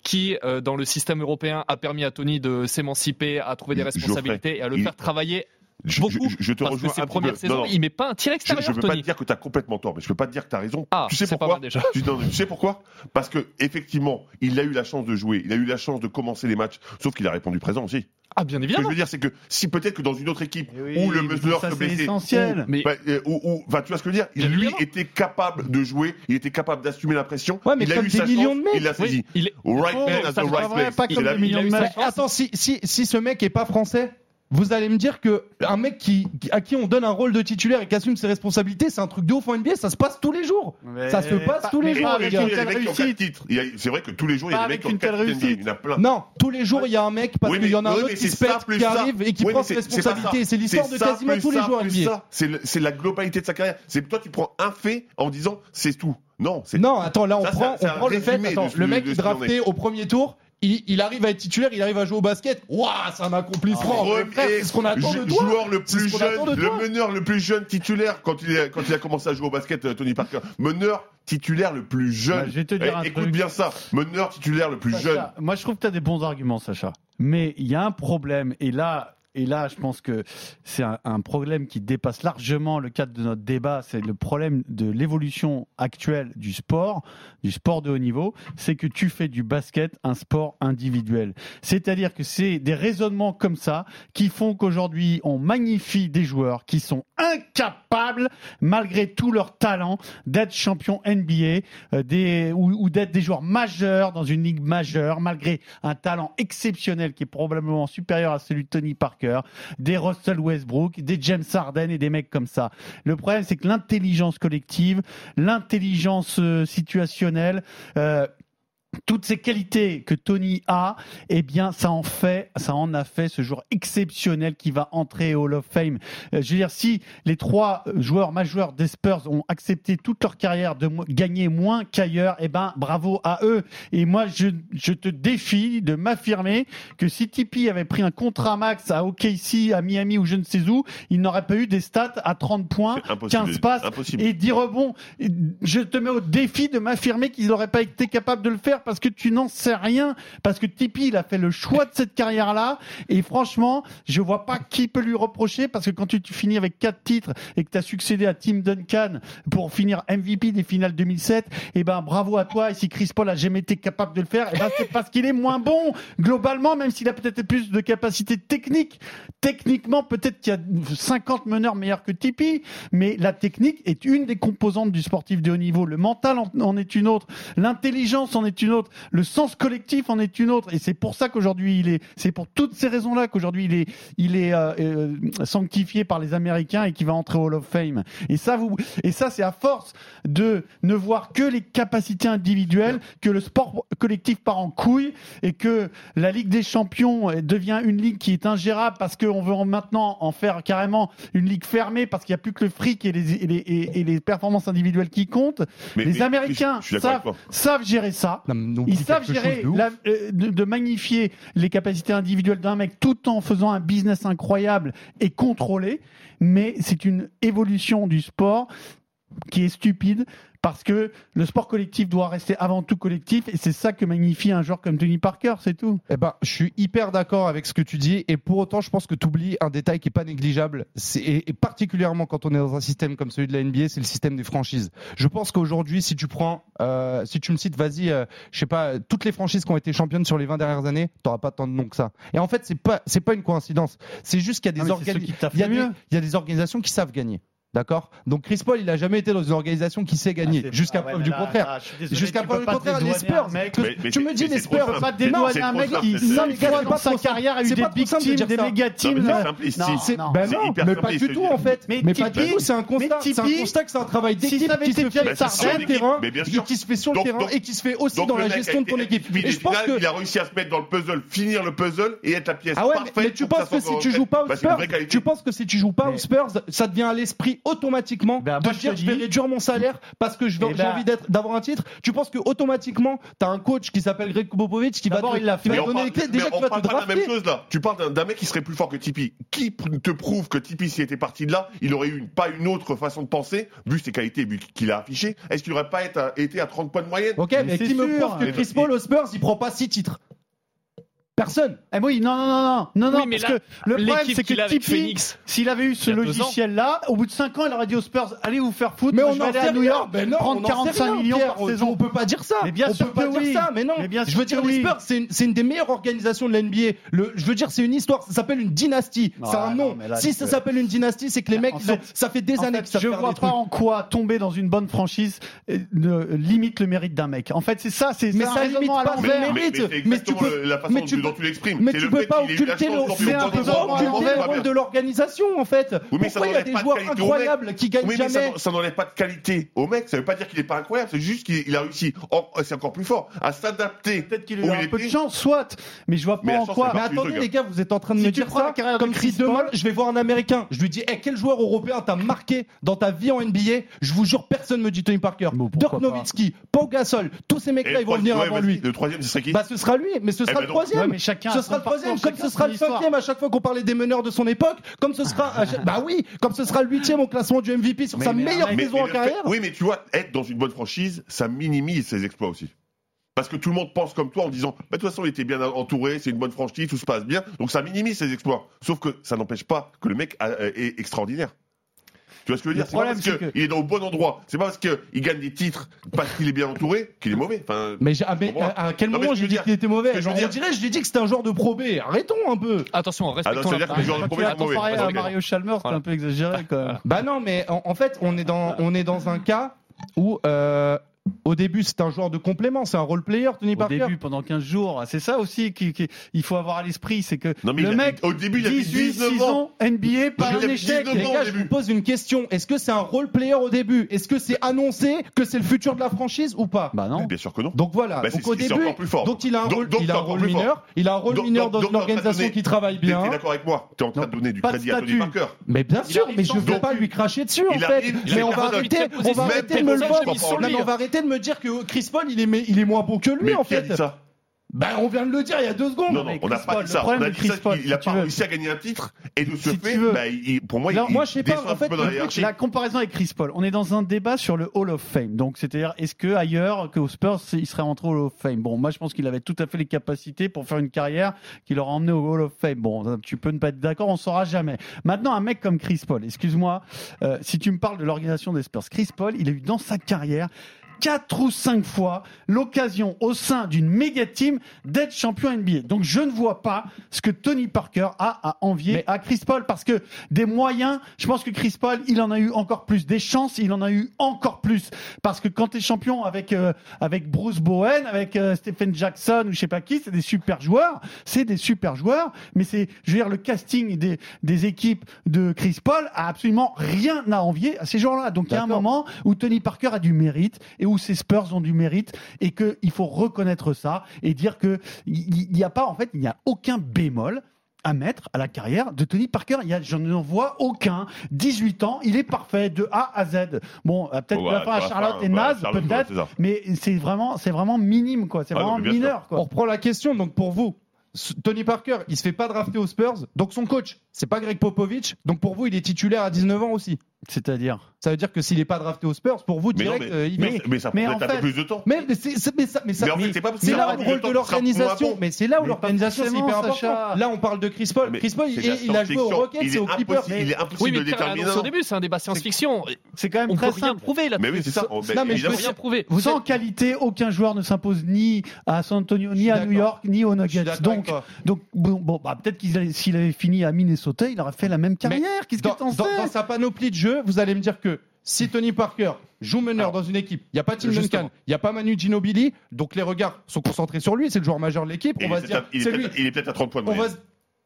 qui, euh, dans le système européen, a permis à Tony de s'émanciper, à trouver des responsabilités et à le faire travailler beaucoup. je- je te parce rejoins que ses premières saisons, Non, non. il met pas un tir Je, extérieur, je veux pas Tony. te dire que tu as complètement tort, mais je peux pas te dire que tu as raison. Ah, tu sais c'est pas pourquoi mal déjà. tu, non, tu sais pourquoi? Parce que effectivement, il a eu la chance de jouer, il a eu la chance de commencer les matchs, sauf qu'il a répondu présent aussi. Ah, bien Ce que je évidemment. veux dire, c'est que si peut-être que dans une autre équipe Eh oui, où le ça, se blessait, essentiel. ou- Mais- bah, euh, ou- ou- enfin, tu vois ce que je veux dire? Bien Lui évidemment. était capable de jouer, il était capable d'assumer la pression. Ouais, mais il a eu des sa millions chance, de mecs. il l'a saisi. Oui, il est- Right Oh, man ça, at the right pas place. pas Il comme a- des il millions a de mecs. Attends, si, si, si ce mec est pas français, vous allez me dire que un mec qui, à qui on donne un rôle de titulaire et qui assume ses responsabilités, c'est un truc de ouf en NBA, ça se passe tous les jours. Ça se passe pas- tous les jours, les avec gars. qui C'est vrai que tous les jours, il y a des mecs avec qui ont une telle réussite. Il y en a plein. Non, tous les jours, il y a un mec parce Oui, qu'il y en a un oui, autre qui se pète, qui ça. arrive et qui Oui, prend ses responsabilités. C'est l'histoire de quasiment tous les joueurs plus NBA. ça. C'est la globalité de sa carrière. C'est toi, tu prends un fait en disant c'est tout. Non, c'est Non, attends, là on Ça, prend, on le fait. Attends, le mec en drafté au premier tour. Il, il arrive à être titulaire, il arrive à jouer au basket. Waouh, c'est un accomplissement. Frère, C'est ce qu'on attend de jou- toi. joueur le plus jeune, le meneur le plus jeune titulaire quand il, est- quand il a commencé à jouer au basket, euh, Tony Parker. Meneur titulaire le plus jeune. Bah, je vais te dire Eh, un écoute truc. bien ça. Meneur titulaire le plus Sacha, jeune. Moi, je trouve que tu as des bons arguments, Sacha. Mais il y a un problème, et là, et là, je pense que c'est un, problème qui dépasse largement le cadre de notre débat. C'est le problème de l'évolution actuelle du sport, du sport de haut niveau. C'est que tu fais du basket un sport individuel. C'est-à-dire que c'est des raisonnements comme ça qui font qu'aujourd'hui, on magnifie des joueurs qui sont incapables, malgré tout leur talent, d'être champion NBA euh, ou d'être des joueurs majeurs dans une ligue majeure, malgré un talent exceptionnel qui est probablement supérieur à celui de Tony Parker, des Russell Westbrook, des James Harden et des mecs comme ça. Le problème, c'est que l'intelligence collective, l'intelligence euh, situationnelle, euh, toutes ces qualités que Tony a, eh bien, ça en fait, ça en a fait ce joueur exceptionnel qui va entrer au Hall of Fame. Euh, je veux dire, si les trois joueurs majeurs des Spurs ont accepté toute leur carrière de gagner moins qu'ailleurs, eh ben, bravo à eux. Et moi, je, je te défie de m'affirmer que si Tipeee avait pris un contrat max à OKC, à Miami ou je ne sais où, il n'aurait pas eu des stats à 30 points, C'est impossible. 15 passes Impossible. et 10 rebonds. Je te mets au défi de m'affirmer qu'ils n'auraient pas été capables de le faire parce que tu n'en sais rien. Parce que Tipeee, il a fait le choix de cette carrière-là. Et franchement, je vois pas qui peut lui reprocher parce que quand tu, finis avec quatre titres et que tu as succédé à Tim Duncan pour finir MVP des finales 2007, eh ben, bravo à toi. Et si Chris Paul a jamais été capable de le faire, eh ben, c'est parce qu'il est moins bon. Globalement, même s'il a peut-être plus de capacité technique. Techniquement, peut-être qu'il y a 50 meneurs meilleurs que Tipeee, mais la technique est une des composantes du sportif de haut niveau. Le mental en, en est une autre. L'intelligence en est une autre. Le sens collectif en est une autre. Et c'est pour ça qu'aujourd'hui il est, c'est pour toutes ces raisons-là qu'aujourd'hui il est, il est euh, euh, sanctifié par les Américains et qui va entrer au Hall of Fame. Et ça, vous, et ça, c'est à force de ne voir que les capacités individuelles que le sport collectif part en couille et que la Ligue des Champions devient une ligue qui est ingérable parce qu'on veut en- maintenant en faire carrément une ligue fermée parce qu'il n'y a plus que le fric et les, et les, et- les performances individuelles qui comptent. Mais- les mais- Américains savent, gérer ça. Non, donc, Ils savent quelque gérer chose de ouf. la- euh, de, de magnifier les capacités individuelles d'un mec tout en faisant un business incroyable et contrôlé. Mais c'est une évolution du sport qui est stupide parce que le sport collectif doit rester avant tout collectif et c'est ça que magnifie un joueur comme Tony Parker, c'est tout. Eh ben, je suis hyper d'accord avec ce que tu dis et pour autant, je pense que tu oublies un détail qui est pas négligeable. C'est et, et particulièrement quand on est dans un système comme celui de la NBA, c'est le système des franchises. Je pense qu'aujourd'hui, si tu prends, euh, si tu me cites, vas-y, euh, je sais pas, toutes les franchises qui ont été championnes sur les 20 dernières années, t'auras pas tant de noms que ça. Et en fait, c'est pas, c'est pas une coïncidence. C'est juste qu'il y a Ah, des mais c'est ceux organi- qui taffent il y a le des- mieux. il y a des organisations qui savent gagner. D'accord? Donc Chris Paul, il a jamais été dans une organisation qui sait gagner, Ah, jusqu'à ah preuve mais du là, contraire. Jusqu'à preuve du contraire, les Spurs. un mec. que- Mais- mais tu me dis mais les Spurs. pas dédouaner c'est un mec qui, cinq fois dans pas sa carrière a eu des C'est pas big teams, dire des méga Non, teams. mais c'est. Non, ben mais pas du tout en fait. Mais Mais, pas du tout, c'est un mais constat. C'est un constat que c'est un travail d'équipe qui se fait sur le terrain mais qui se fait sur le terrain et qui se fait aussi dans la gestion de ton équipe. Des je pense il a réussi à se mettre dans le puzzle, finir le puzzle et être la pièce ah ouais, parfaite. mais tu penses que si tu joues pas aux Spurs, tu penses que si tu joues pas aux Mais- Spurs, ça devient à l'esprit automatiquement Ben, de dire je vais réduire mon salaire parce que Eh j'ai ben- envie d'être d'avoir un titre. Tu penses que automatiquement t'as un coach qui s'appelle Greg Popovich qui va te, il l'a qui va donner les parle- clés. Déjà te pas de la même chose là. Tu parles d'un- mec qui serait plus fort que Tipeee. Qui te prouve que Tipeee, s'il était parti de là, il aurait eu une- pas une autre façon de penser, vu ses qualités, vu qu'il a affiché. Est-ce qu'il aurait pas été à, été à 30 points de moyenne? Ok, Mais mais, qui me prouve que Mais- Chris Paul aux Spurs il prend pas six titres? Personne. Eh oui, non, non, non, non, non, non, Oui, mais parce là, que le problème, c'est que Tipeee, s'il avait eu ce logiciel-là, au bout de 5 ans, il aurait dit aux Spurs, allez vous faire foutre, Mais moi, on je vais en aller sait à New. York, Ben non, prendre on en sait 45 rien, millions Pierre. par On- saison. On peut pas dire ça. Mais bien on sûr peut pas que dire ça. Mais non. Mais bien je veux dire, que les. Spurs, c'est une, des meilleures organisations de l'NBA. Je veux dire, c'est une histoire. Ça s'appelle une dynastie. Ouais, c'est un non, nom. mais là, si ça s'appelle une dynastie, c'est que les mecs, fait- ça fait des années qu'ils savent je vois pas en quoi tomber dans une bonne franchise euh, ne limite le mérite d'un mec. En fait, c'est ça, c'est un ça limite raisonnement à pas le l'envers. mérite. Mais, tu peux- dont tu l'exprimes. Mais tu peux pas occulter le, rôle de l'organisation en fait. Oui, mais ça Pourquoi il y a des joueurs incroyables qui gagnent Oui, mais ça, jamais ça n'enlève pas de qualité au mec. Ça veut pas dire qu'il est pas incroyable. C'est juste qu'il il a réussi. Or, C'est encore plus fort à s'adapter. Peut-être qu'il a eu un peu de chance, soit. Mais je vois pas en quoi. Mais attendez les gars, vous êtes en train de me dire ça comme si Chris demain je vais voir un Américain, je lui dis Eh, quel joueur européen t'a marqué dans ta vie en NBA Je vous jure, personne me dit Tony Parker, Bon, Dirk. Nowitzki, Pau Gasol, tous ces mecs-là ils vont venir avant lui. Le troisième, ce serait qui Bah ce sera lui, mais ce Eh sera ben le troisième. Mais chacun ce sera le troisième, comme ce sera le cinquième à chaque fois qu'on parlait des meneurs de son époque, comme ce sera, à chaque- bah oui, comme ce sera le huitième au classement du MVP sur Mais- sa mais meilleure mec- Mais- saison mais en le fait- carrière. Oui, mais tu vois, être dans une bonne franchise, ça minimise ses exploits aussi. Parce que tout le monde pense comme toi en disant, bah, de toute façon, il était bien entouré, c'est une bonne franchise, tout se passe bien. Donc ça minimise ses exploits. Sauf que ça n'empêche pas que le mec a- est extraordinaire. Tu vois ce que je veux dire? C'est pas parce qu'il que- est dans le bon endroit. C'est pas parce qu'il gagne des titres parce qu'il est bien entouré qu'il est mauvais. Enfin, Mais, ah, mais, comprends à, à quel Non, moment j'ai je dit qu'il était mauvais? Genre, On dire- dirait, je lui ai dit que c'était un joueur de Pro B. Arrêtons un peu. Attention, Ah non, respectons ça veut la dire que les joueurs de Pro B sont mauvais. à Mario Chalmers, c'est un peu exagéré quand même. Bah non, mais en, en fait, on est dans, on est dans un cas où, euh, au début, c'est un joueur de complément, c'est un role player, Tony Au Parker. début, pendant 15 jours, c'est ça aussi qu'il faut avoir à l'esprit, c'est que Non, mais le a- mec, au début, il a fait 18 19 ans. saisons NBA, pas Il un échec. 19 Les au gars, je vous pose une question. Est-ce que c'est un role player au début? Est-ce que c'est annoncé que c'est le futur de la franchise ou pas? Bah non. Bien sûr que non. Donc voilà. Bah, donc c'est- au début, encore plus fort. donc il a un rôle, donc il a un rôle mineur. Il a un rôle Donc- mineur donc- dans donc une t'es organisation qui travaille T'es bien. t'es d'accord avec moi? Tu es en train de donner du crédit à Tony. Parker. Mais bien sûr, mais je ne veux pas lui cracher dessus en fait. mais on va arrêter, on va arrêter de me le on va arrêter de me dire que Chris Paul il est, il est moins bon que lui Mais en qui a fait. dit ça? Ben, on vient de le dire il y a deux secondes. Non, non, on n'a pas Paul, dit le ça. problème On a dit Chris ça Paul, qu'il- il a si tu pas réussi à gagner un titre et de ce Si fait, bah, il- pour moi, Non, il, moi, je sais pas, en un fait. La comparaison avec Chris Paul. On est dans un débat sur le Hall of Fame. Donc, c'est-à-dire, est-ce que ailleurs que aux Spurs, il serait rentré au Hall of Fame? Bon, moi, je pense qu'il avait tout à fait les capacités pour faire une carrière qui l'aurait emmené au Hall of Fame. Bon, tu peux ne pas être d'accord, on saura jamais. Maintenant, un mec comme Chris Paul, excuse-moi, euh, si tu me parles de l'organisation des Spurs, Chris Paul, il a eu dans sa carrière quatre ou cinq fois l'occasion au sein d'une méga team d'être champion NBA. Donc je ne vois pas ce que Tony Parker a à envier Mais- à Chris Paul parce que des moyens, je pense que Chris Paul, il en a eu encore plus. Des chances, il en a eu encore plus. Parce que quand tu es champion avec, euh, avec Bruce Bowen, avec euh, Stephen Jackson ou je sais pas qui, c'est des super joueurs. C'est des super joueurs. Mais c'est, je veux dire, le casting des, des équipes de Chris Paul a absolument rien à envier à ces joueurs-là. Donc il y a un moment où Tony Parker a du mérite et où ces Spurs ont du mérite et qu'il faut reconnaître ça et dire que il n'y a pas, en fait, il n'y a aucun bémol à mettre à la carrière de Tony Parker. Il y a, je n'en vois aucun. 18 ans, il est parfait de A à Z. Bon, euh, peut-être que la fin à Charlotte enfin, est bah, naze, Charlotte, ouais, peut-être, mais c'est vraiment, c'est vraiment minime, quoi. C'est Ah vraiment mineur, quoi. On reprend la question. Donc pour vous, Tony Parker, il se fait pas drafter aux Spurs. Donc son coach, c'est pas Greg Popovich. Donc pour vous, il est titulaire à 19 ans aussi. C'est-à-dire. Ça veut dire que s'il est pas drafté aux Spurs, pour vous Mais non, direct, mais, euh, il mais, mais ça en peut-être un fait- peu plus de temps. Mais, mais c'est mais ça, mais ça, Mais en fait, c'est là où le rôle de l'organisation. Mais c'est là où l'organisation c'est hyper forcément, important. Sacha. Là, on parle de Chris Paul. Mais Chris Paul, il, a joué aux. Rockets et aux Clippers. Il est Oui, impossible mais de déterminer. au début, c'est un débat science-fiction. C'est quand même On peut très rien simple. prouver là. Mais oui, c'est ça. Non, mais je peut rien prouver. Vous Sans qualité, aucun joueur ne s'impose ni à San Antonio, ni à. New York, ni aux suis Nuggets. Donc, bon, bah, peut-être qu'il s'il avait fini à Minnesota, il aurait fait la même carrière. Qu'est-ce sais dans, dans sa panoplie de jeux, vous allez me dire que si Tony Parker joue meneur dans une équipe, il n'y a pas Tim. Duncan, il n'y a pas Manu Ginobili, donc les regards sont concentrés sur lui, c'est le joueur majeur de l'équipe. On il va se dire, à- c'est lui. il est peut-être à 30 points de On va, moyenne.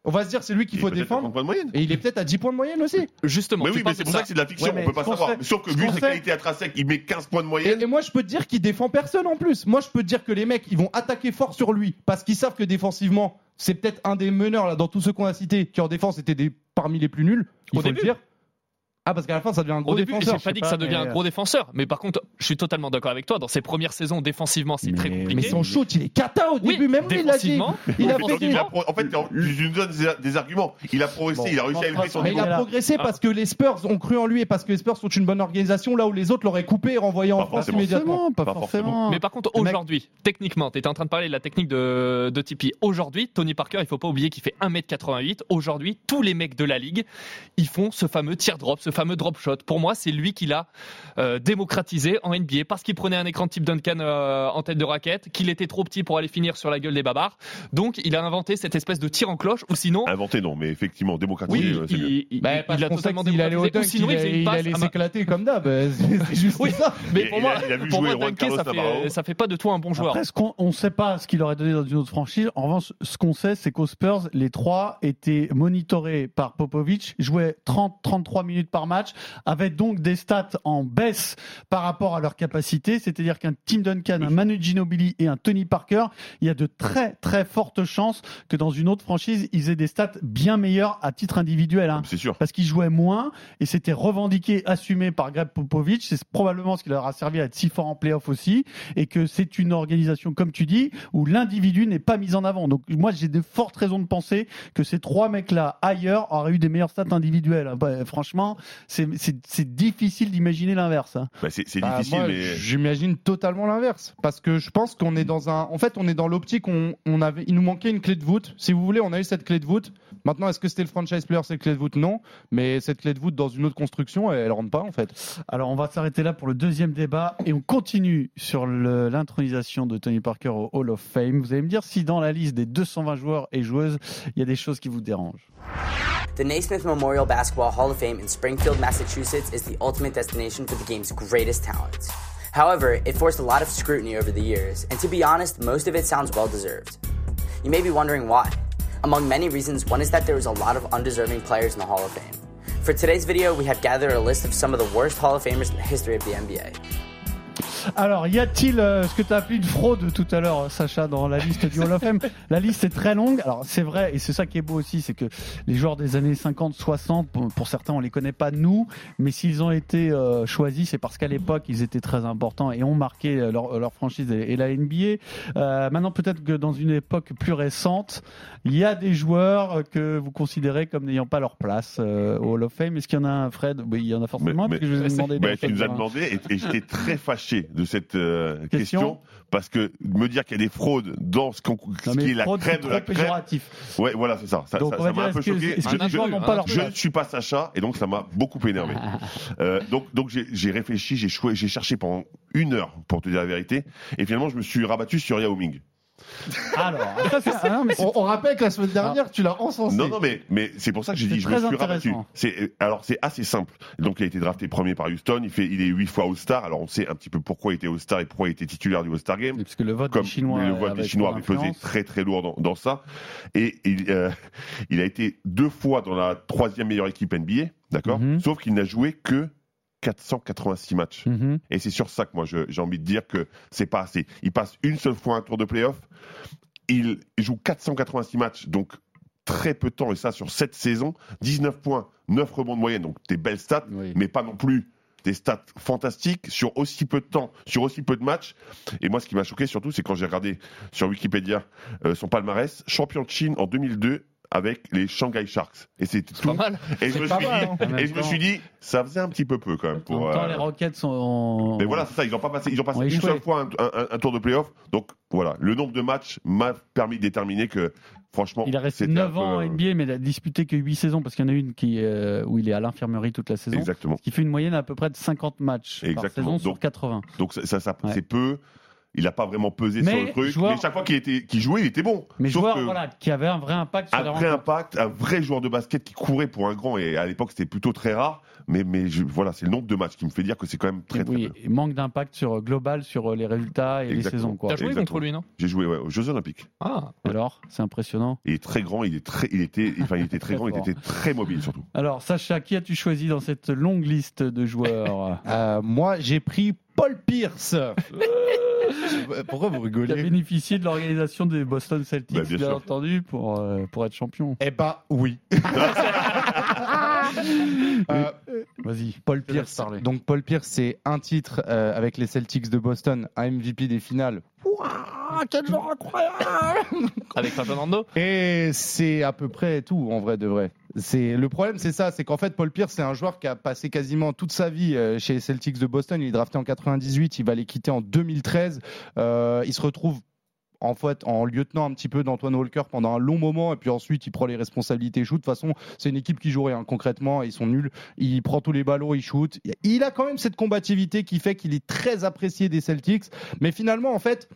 on va se dire, c'est lui qu'il faut à défendre. 30 points de moyenne. Et il est peut-être à 10 points de moyenne aussi. Justement. Mais oui, mais c'est pour ça que c'est de la fiction, on peut pas savoir. Sauf que vu ses qualités intrinsèques, il met 15 points de moyenne. et moi, je peux te dire qu'il défend personne en plus. Moi, je peux te dire que les mecs, ils vont attaquer fort sur lui parce qu'ils savent que défensivement, c'est peut-être un des meneurs là dans tous ceux qu'on a cités qui en défense étaient des parmi les plus nuls. Il Au faut le dire. Ah, parce qu'à la fin, ça devient un gros Au début, j'ai défenseur. pas dit que pas, ça devient mais, un gros défenseur, mais par contre, je suis totalement d'accord avec toi. Dans ses premières saisons, défensivement, c'est très compliqué. Mais son shoot, il est cata au Oui, début, même lui, il dit. a fait En fait, tu nous donnes des- arguments. Il a progressé, Bon, il a réussi à élever son Mais il niveau. a progressé Ah. parce que les Spurs ont cru en lui et parce que les Spurs sont une bonne organisation, là où les autres l'auraient coupé et renvoyé en Pas France forcément. immédiatement. pas, Pas forcément. Mais par contre, aujourd'hui, techniquement, tu étais en train de parler de la technique de, de Tipeee. Aujourd'hui, Tony Parker, il faut pas oublier qu'il fait 1m88. Aujourd'hui, tous les mecs de la ligue, ils font ce fameux tear drop, ce fameux drop shot. Pour moi, c'est lui qui l'a euh, démocratisé en NBA parce qu'il prenait un écran type Duncan euh, en tête de raquette, qu'il était trop petit pour aller finir sur la gueule des babards. Donc, il a inventé cette espèce de tir en cloche ou sinon. Inventé, non, mais effectivement, démocratisé, Oui, euh, mieux. il, il- Bah, il a totalement que s'il allait au dunk, sinon, il, il allait- il s'éclater comme d'hab. C'est juste Oui, ça. mais pour il moi, a- il pour dunker, ça fait, ça fait pas de toi un bon joueur. Après, ce qu'on on sait pas ce qu'il aurait donné dans une autre franchise. En revanche, ce qu'on sait, c'est qu'aux Spurs, les trois étaient monitorés par Popovic, jouaient 30-33 minutes par match, avaient donc des stats en baisse par rapport à leur capacité. C'est-à-dire qu'un Tim Duncan, un Manu Ginobili et un Tony Parker, il y a de très très fortes chances que dans une autre franchise, ils aient des stats bien meilleures à titre individuel. hein C'est sûr. parce qu'ils jouaient moins et c'était revendiqué, assumé par Greg Popovich. C'est probablement ce qui leur a servi à être si fort en playoff aussi et que c'est une organisation, comme tu dis, où l'individu n'est pas mis en avant. Donc moi, j'ai de fortes raisons de penser que ces trois mecs-là ailleurs auraient eu des meilleurs stats individuels. Bah, franchement, c'est difficile d'imaginer l'inverse. hein. Bah, c'est Bah, difficile, moi, mais. J'imagine totalement l'inverse. Parce que je pense qu'on est dans un. En fait, on est dans l'optique, on, on avait, il nous manquait une clé de voûte. Si vous voulez, on a eu cette clé de voûte. Maintenant, est-ce que c'était le franchise player, cette clé de voûte? Non. Mais cette clé de voûte dans une autre construction, elle, elle rentre pas, en fait. Alors on va s'arrêter là pour le deuxième débat et on continue sur l'intronisation de Tony Parker au Hall of Fame. Vous allez me dire si dans la liste des 220 joueurs et joueuses, il y a des choses qui vous dérangent. The Naismith Memorial Basketball Hall of Fame in Springfield, Massachusetts is the ultimate destination for the game's greatest talents. However, it forced a lot of scrutiny over the years, and to be honest, most of it sounds well deserved. You may be wondering why. Among many reasons, one is that there was a lot of undeserving players in the Hall of Fame. For today's video, we have gathered a list of some of the worst Hall of Famers in the history of the NBA. Alors, y a-t-il euh, ce que tu as appelé une fraude tout à l'heure, Sacha, dans la liste du Hall of Fame? La liste est très longue. Alors, c'est vrai, et c'est ça qui est beau aussi, c'est que les joueurs des années 50, 60, pour, pour certains, on les connaît pas nous, mais s'ils ont été euh, choisis, c'est parce qu'à l'époque, ils étaient très importants et ont marqué euh, leur, leur franchise et, et la NBA. Euh, maintenant, peut-être que dans une époque plus récente, il y a des joueurs que vous considérez comme n'ayant pas leur place euh, au Hall of Fame. Est-ce qu'il y en a un, Fred? Oui, il y en a forcément, parce que je vous ai demandé. Bah, tu nous as terrain. demandé et, et j'étais très fâché de cette euh, Question. question. parce que me dire qu'il y a des fraudes dans ce, Non, qui est la crème de la crème. péjoratif. Ouais, voilà, c'est ça. Ça, m'a un peu que- choqué. que Je- n'ont pas leur Je ne suis pas Sacha et donc ça m'a beaucoup énervé. Euh, donc, donc j'ai réfléchi, j'ai cherché pendant une heure pour te dire la vérité et finalement je me suis rabattu sur Yao Ming. Alors, ça, ah non, mais c'est- On, on rappelle que la semaine dernière, tu l'as encensé. Non, non, mais, mais c'est pour ça que j'ai dit, je me suis rabattu. C'est, alors, c'est assez simple. Donc, il a été drafté premier par Houston. Il fait, il est huit fois All-Star. Alors, on sait un petit peu pourquoi il était All-Star et pourquoi il était titulaire du All-Star Game. parce que le vote Comme des Chinois, le vote avait des Chinois avait pesé très très lourd dans, dans ça. Et il, euh, il a été deux fois dans la troisième meilleure équipe NBA, d'accord? Mhm. Sauf qu'il n'a joué que 486 matchs. Mhm. Et c'est sur ça que moi j'ai envie de dire que c'est pas assez. Il passe une seule fois un tour de playoff. Il joue 486 matchs, donc très peu de temps, et ça sur cette saison. 19 points, 9 rebonds de moyenne, donc des belles stats, Oui. mais pas non plus des stats fantastiques sur aussi peu de temps, sur aussi peu de matchs. Et moi, ce qui m'a choqué surtout, c'est quand j'ai regardé sur Wikipédia euh, son palmarès, champion de Chine en 2002 avec les Shanghai Sharks. Et c'était tout. Pas mal. Et je C'est me pas suis mal, dit, hein. Et je me suis dit, ça faisait un petit peu peu quand même En pour. même temps, euh, les Rockets sont. mais voilà, c'est ça, ils ont pas passé, ils ont passé ont une échoué. seule fois un, un- un tour de playoff. Donc voilà, le nombre de matchs m'a permis de déterminer que franchement, Il a resté c'était 9 un ans en peu, NBA, mais il a disputé que 8 saisons parce qu'il y en a une qui, euh, où il est à l'infirmerie toute la saison. Exactement. Ce qui fait une moyenne à peu près de 50 matchs par Exactement. saison sur Donc, 80. Donc ça, ça, ça- Ouais. c'est peu. Il n'a pas vraiment pesé Mais sur le truc. joueur- Mais chaque fois qu'il était, qu'il jouait, il était bon. Mais Sauf joueur que voilà, qui avait un vrai impact sur un vrai impact, un vrai joueur de basket qui courait pour un grand. Et à l'époque, c'était plutôt très rare. Mais, mais je- voilà, c'est le nombre de matchs qui me fait dire que c'est quand même très, très Oui, peu. et manque d'impact sur global sur les résultats et les saisons. Quoi. T'as joué Exactement. contre lui, non? J'ai joué ouais, aux Jeux Olympiques. Ah, Alors, c'est impressionnant. Il est très grand, il est très, il était, enfin, il était très Très grand, il était très mobile surtout. Alors, Sacha, qui as-tu choisi dans cette longue liste de joueurs? Euh, moi, j'ai pris Paul Pierce. Pourquoi vous qui a rigolez bénéficié de l'organisation des Boston Celtics, Bah, bien entendu, pour, euh, pour être champion. Eh bah oui. Euh, Vas-y. Paul Pierce. Donc Paul Pierce, c'est un titre euh, avec les Celtics de Boston, un MVP des finales. Ouah, quel joueur incroyable avec Fernando Et c'est à peu près tout en vrai de vrai. C'est le problème, c'est ça, c'est qu'en fait Paul Pierce, c'est un joueur qui a passé quasiment toute sa vie euh, chez les Celtics de Boston. Il est drafté en 98, il va les quitter en 2013. Euh, il se retrouve en fait en lieutenant un petit peu d'Antoine Walker pendant un long moment et puis ensuite il prend les responsabilités shoot. De toute façon, c'est une équipe qui joue rien concrètement, ils sont nuls. Il prend tous les ballons, il shoot. Il a quand même cette combativité qui fait qu'il est très apprécié des Celtics, mais finalement en fait,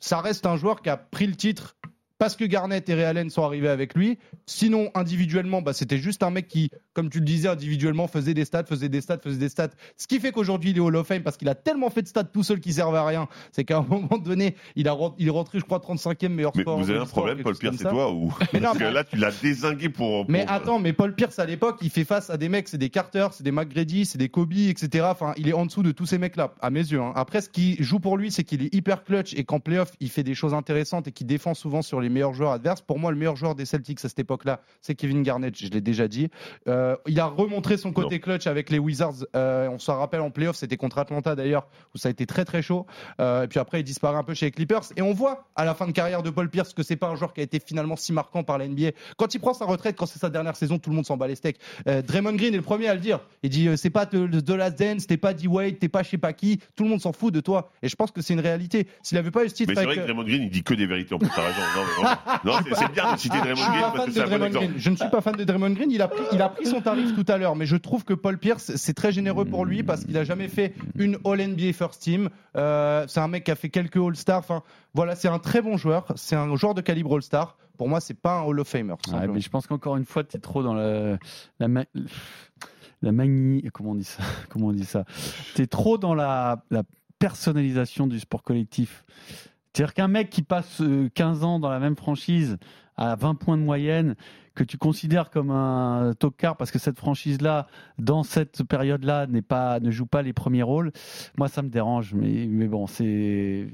ça reste un joueur qui a pris le titre parce que Garnett et Ray Allen sont arrivés avec lui. Sinon, individuellement, bah, c'était juste un mec qui, comme tu le disais, individuellement faisait des stats, faisait des stats, faisait des stats. Ce qui fait qu'aujourd'hui, il est Hall of Fame parce qu'il a tellement fait de stats tout seul qui servent à rien. C'est qu'à un moment donné, il, a, il est rentré, je crois, 35e meilleur Mais score. vous avez un problème, Paul comme c'est toi ou Mais non, Parce que mais- là, tu l'as désingué pour. Mais attends, mais Paul Pierce à l'époque, il fait face à des mecs, c'est des Carter, c'est des McGrady, c'est des Kobe, etc. Enfin, il est en dessous de tous ces mecs-là, à mes yeux. hein. Après, ce qui joue pour lui, c'est qu'il est hyper clutch et qu'en playoff, il fait des choses intéressantes et qu'il défend souvent sur les meilleurs joueurs adverses. Pour moi, le meilleur joueur des Celtics à cette époque-là, c'est Kevin Garnett, je l'ai déjà dit. Euh, il a remontré son côté clutch avec les Wizards. Euh, on s'en rappelle en playoff, c'était contre Atlanta d'ailleurs, où ça a été très très chaud. Euh, et puis après, il disparaît un peu chez les Clippers. Et on voit à la fin de carrière de Paul Pierce que c'est pas un joueur qui a été finalement si marquant par la NBA. Quand il prend sa retraite, quand c'est sa dernière saison, tout le monde s'en bat les steaks. Draymond Green est le premier à le dire. Il dit c'est pas de, de la dance, t'es pas D-Wade, t'es pas je sais pas qui. Tout le monde s'en fout de toi. Et je pense que c'est une réalité. S'il avait pas eu ce titre Mais c'est vrai que Draymond Green, il dit que des vérités en plus, t'as raison. Non, mais vraiment. Non, c'est- bien de citer je Draymond Green parce que de Draymond. Je ne suis pas fan de Draymond Green. Il a pris, il a pris son tarif tout à l'heure, mais je trouve que Paul Pierce, c'est très généreux pour lui parce qu'il a jamais fait une All NBA First Team. Euh, c'est un mec qui a fait quelques All Star. Enfin, voilà, c'est un très bon joueur. C'est un joueur de calibre All Star. Pour moi, c'est pas un Hall of Famer. Ouais, mais je pense qu'encore une fois, tu es trop dans la, la, ma- la manie. Comment on dit ça? Comment on dit ça? Tu es trop dans la, la personnalisation du sport collectif. C'est-à-dire qu'un mec qui passe euh, 15 ans dans la même franchise à 20 points de moyenne, que tu considères comme un tocard parce que cette franchise-là, dans cette période-là, n'est pas, ne joue pas les premiers rôles, moi ça me dérange. Mais, mais bon, c'est.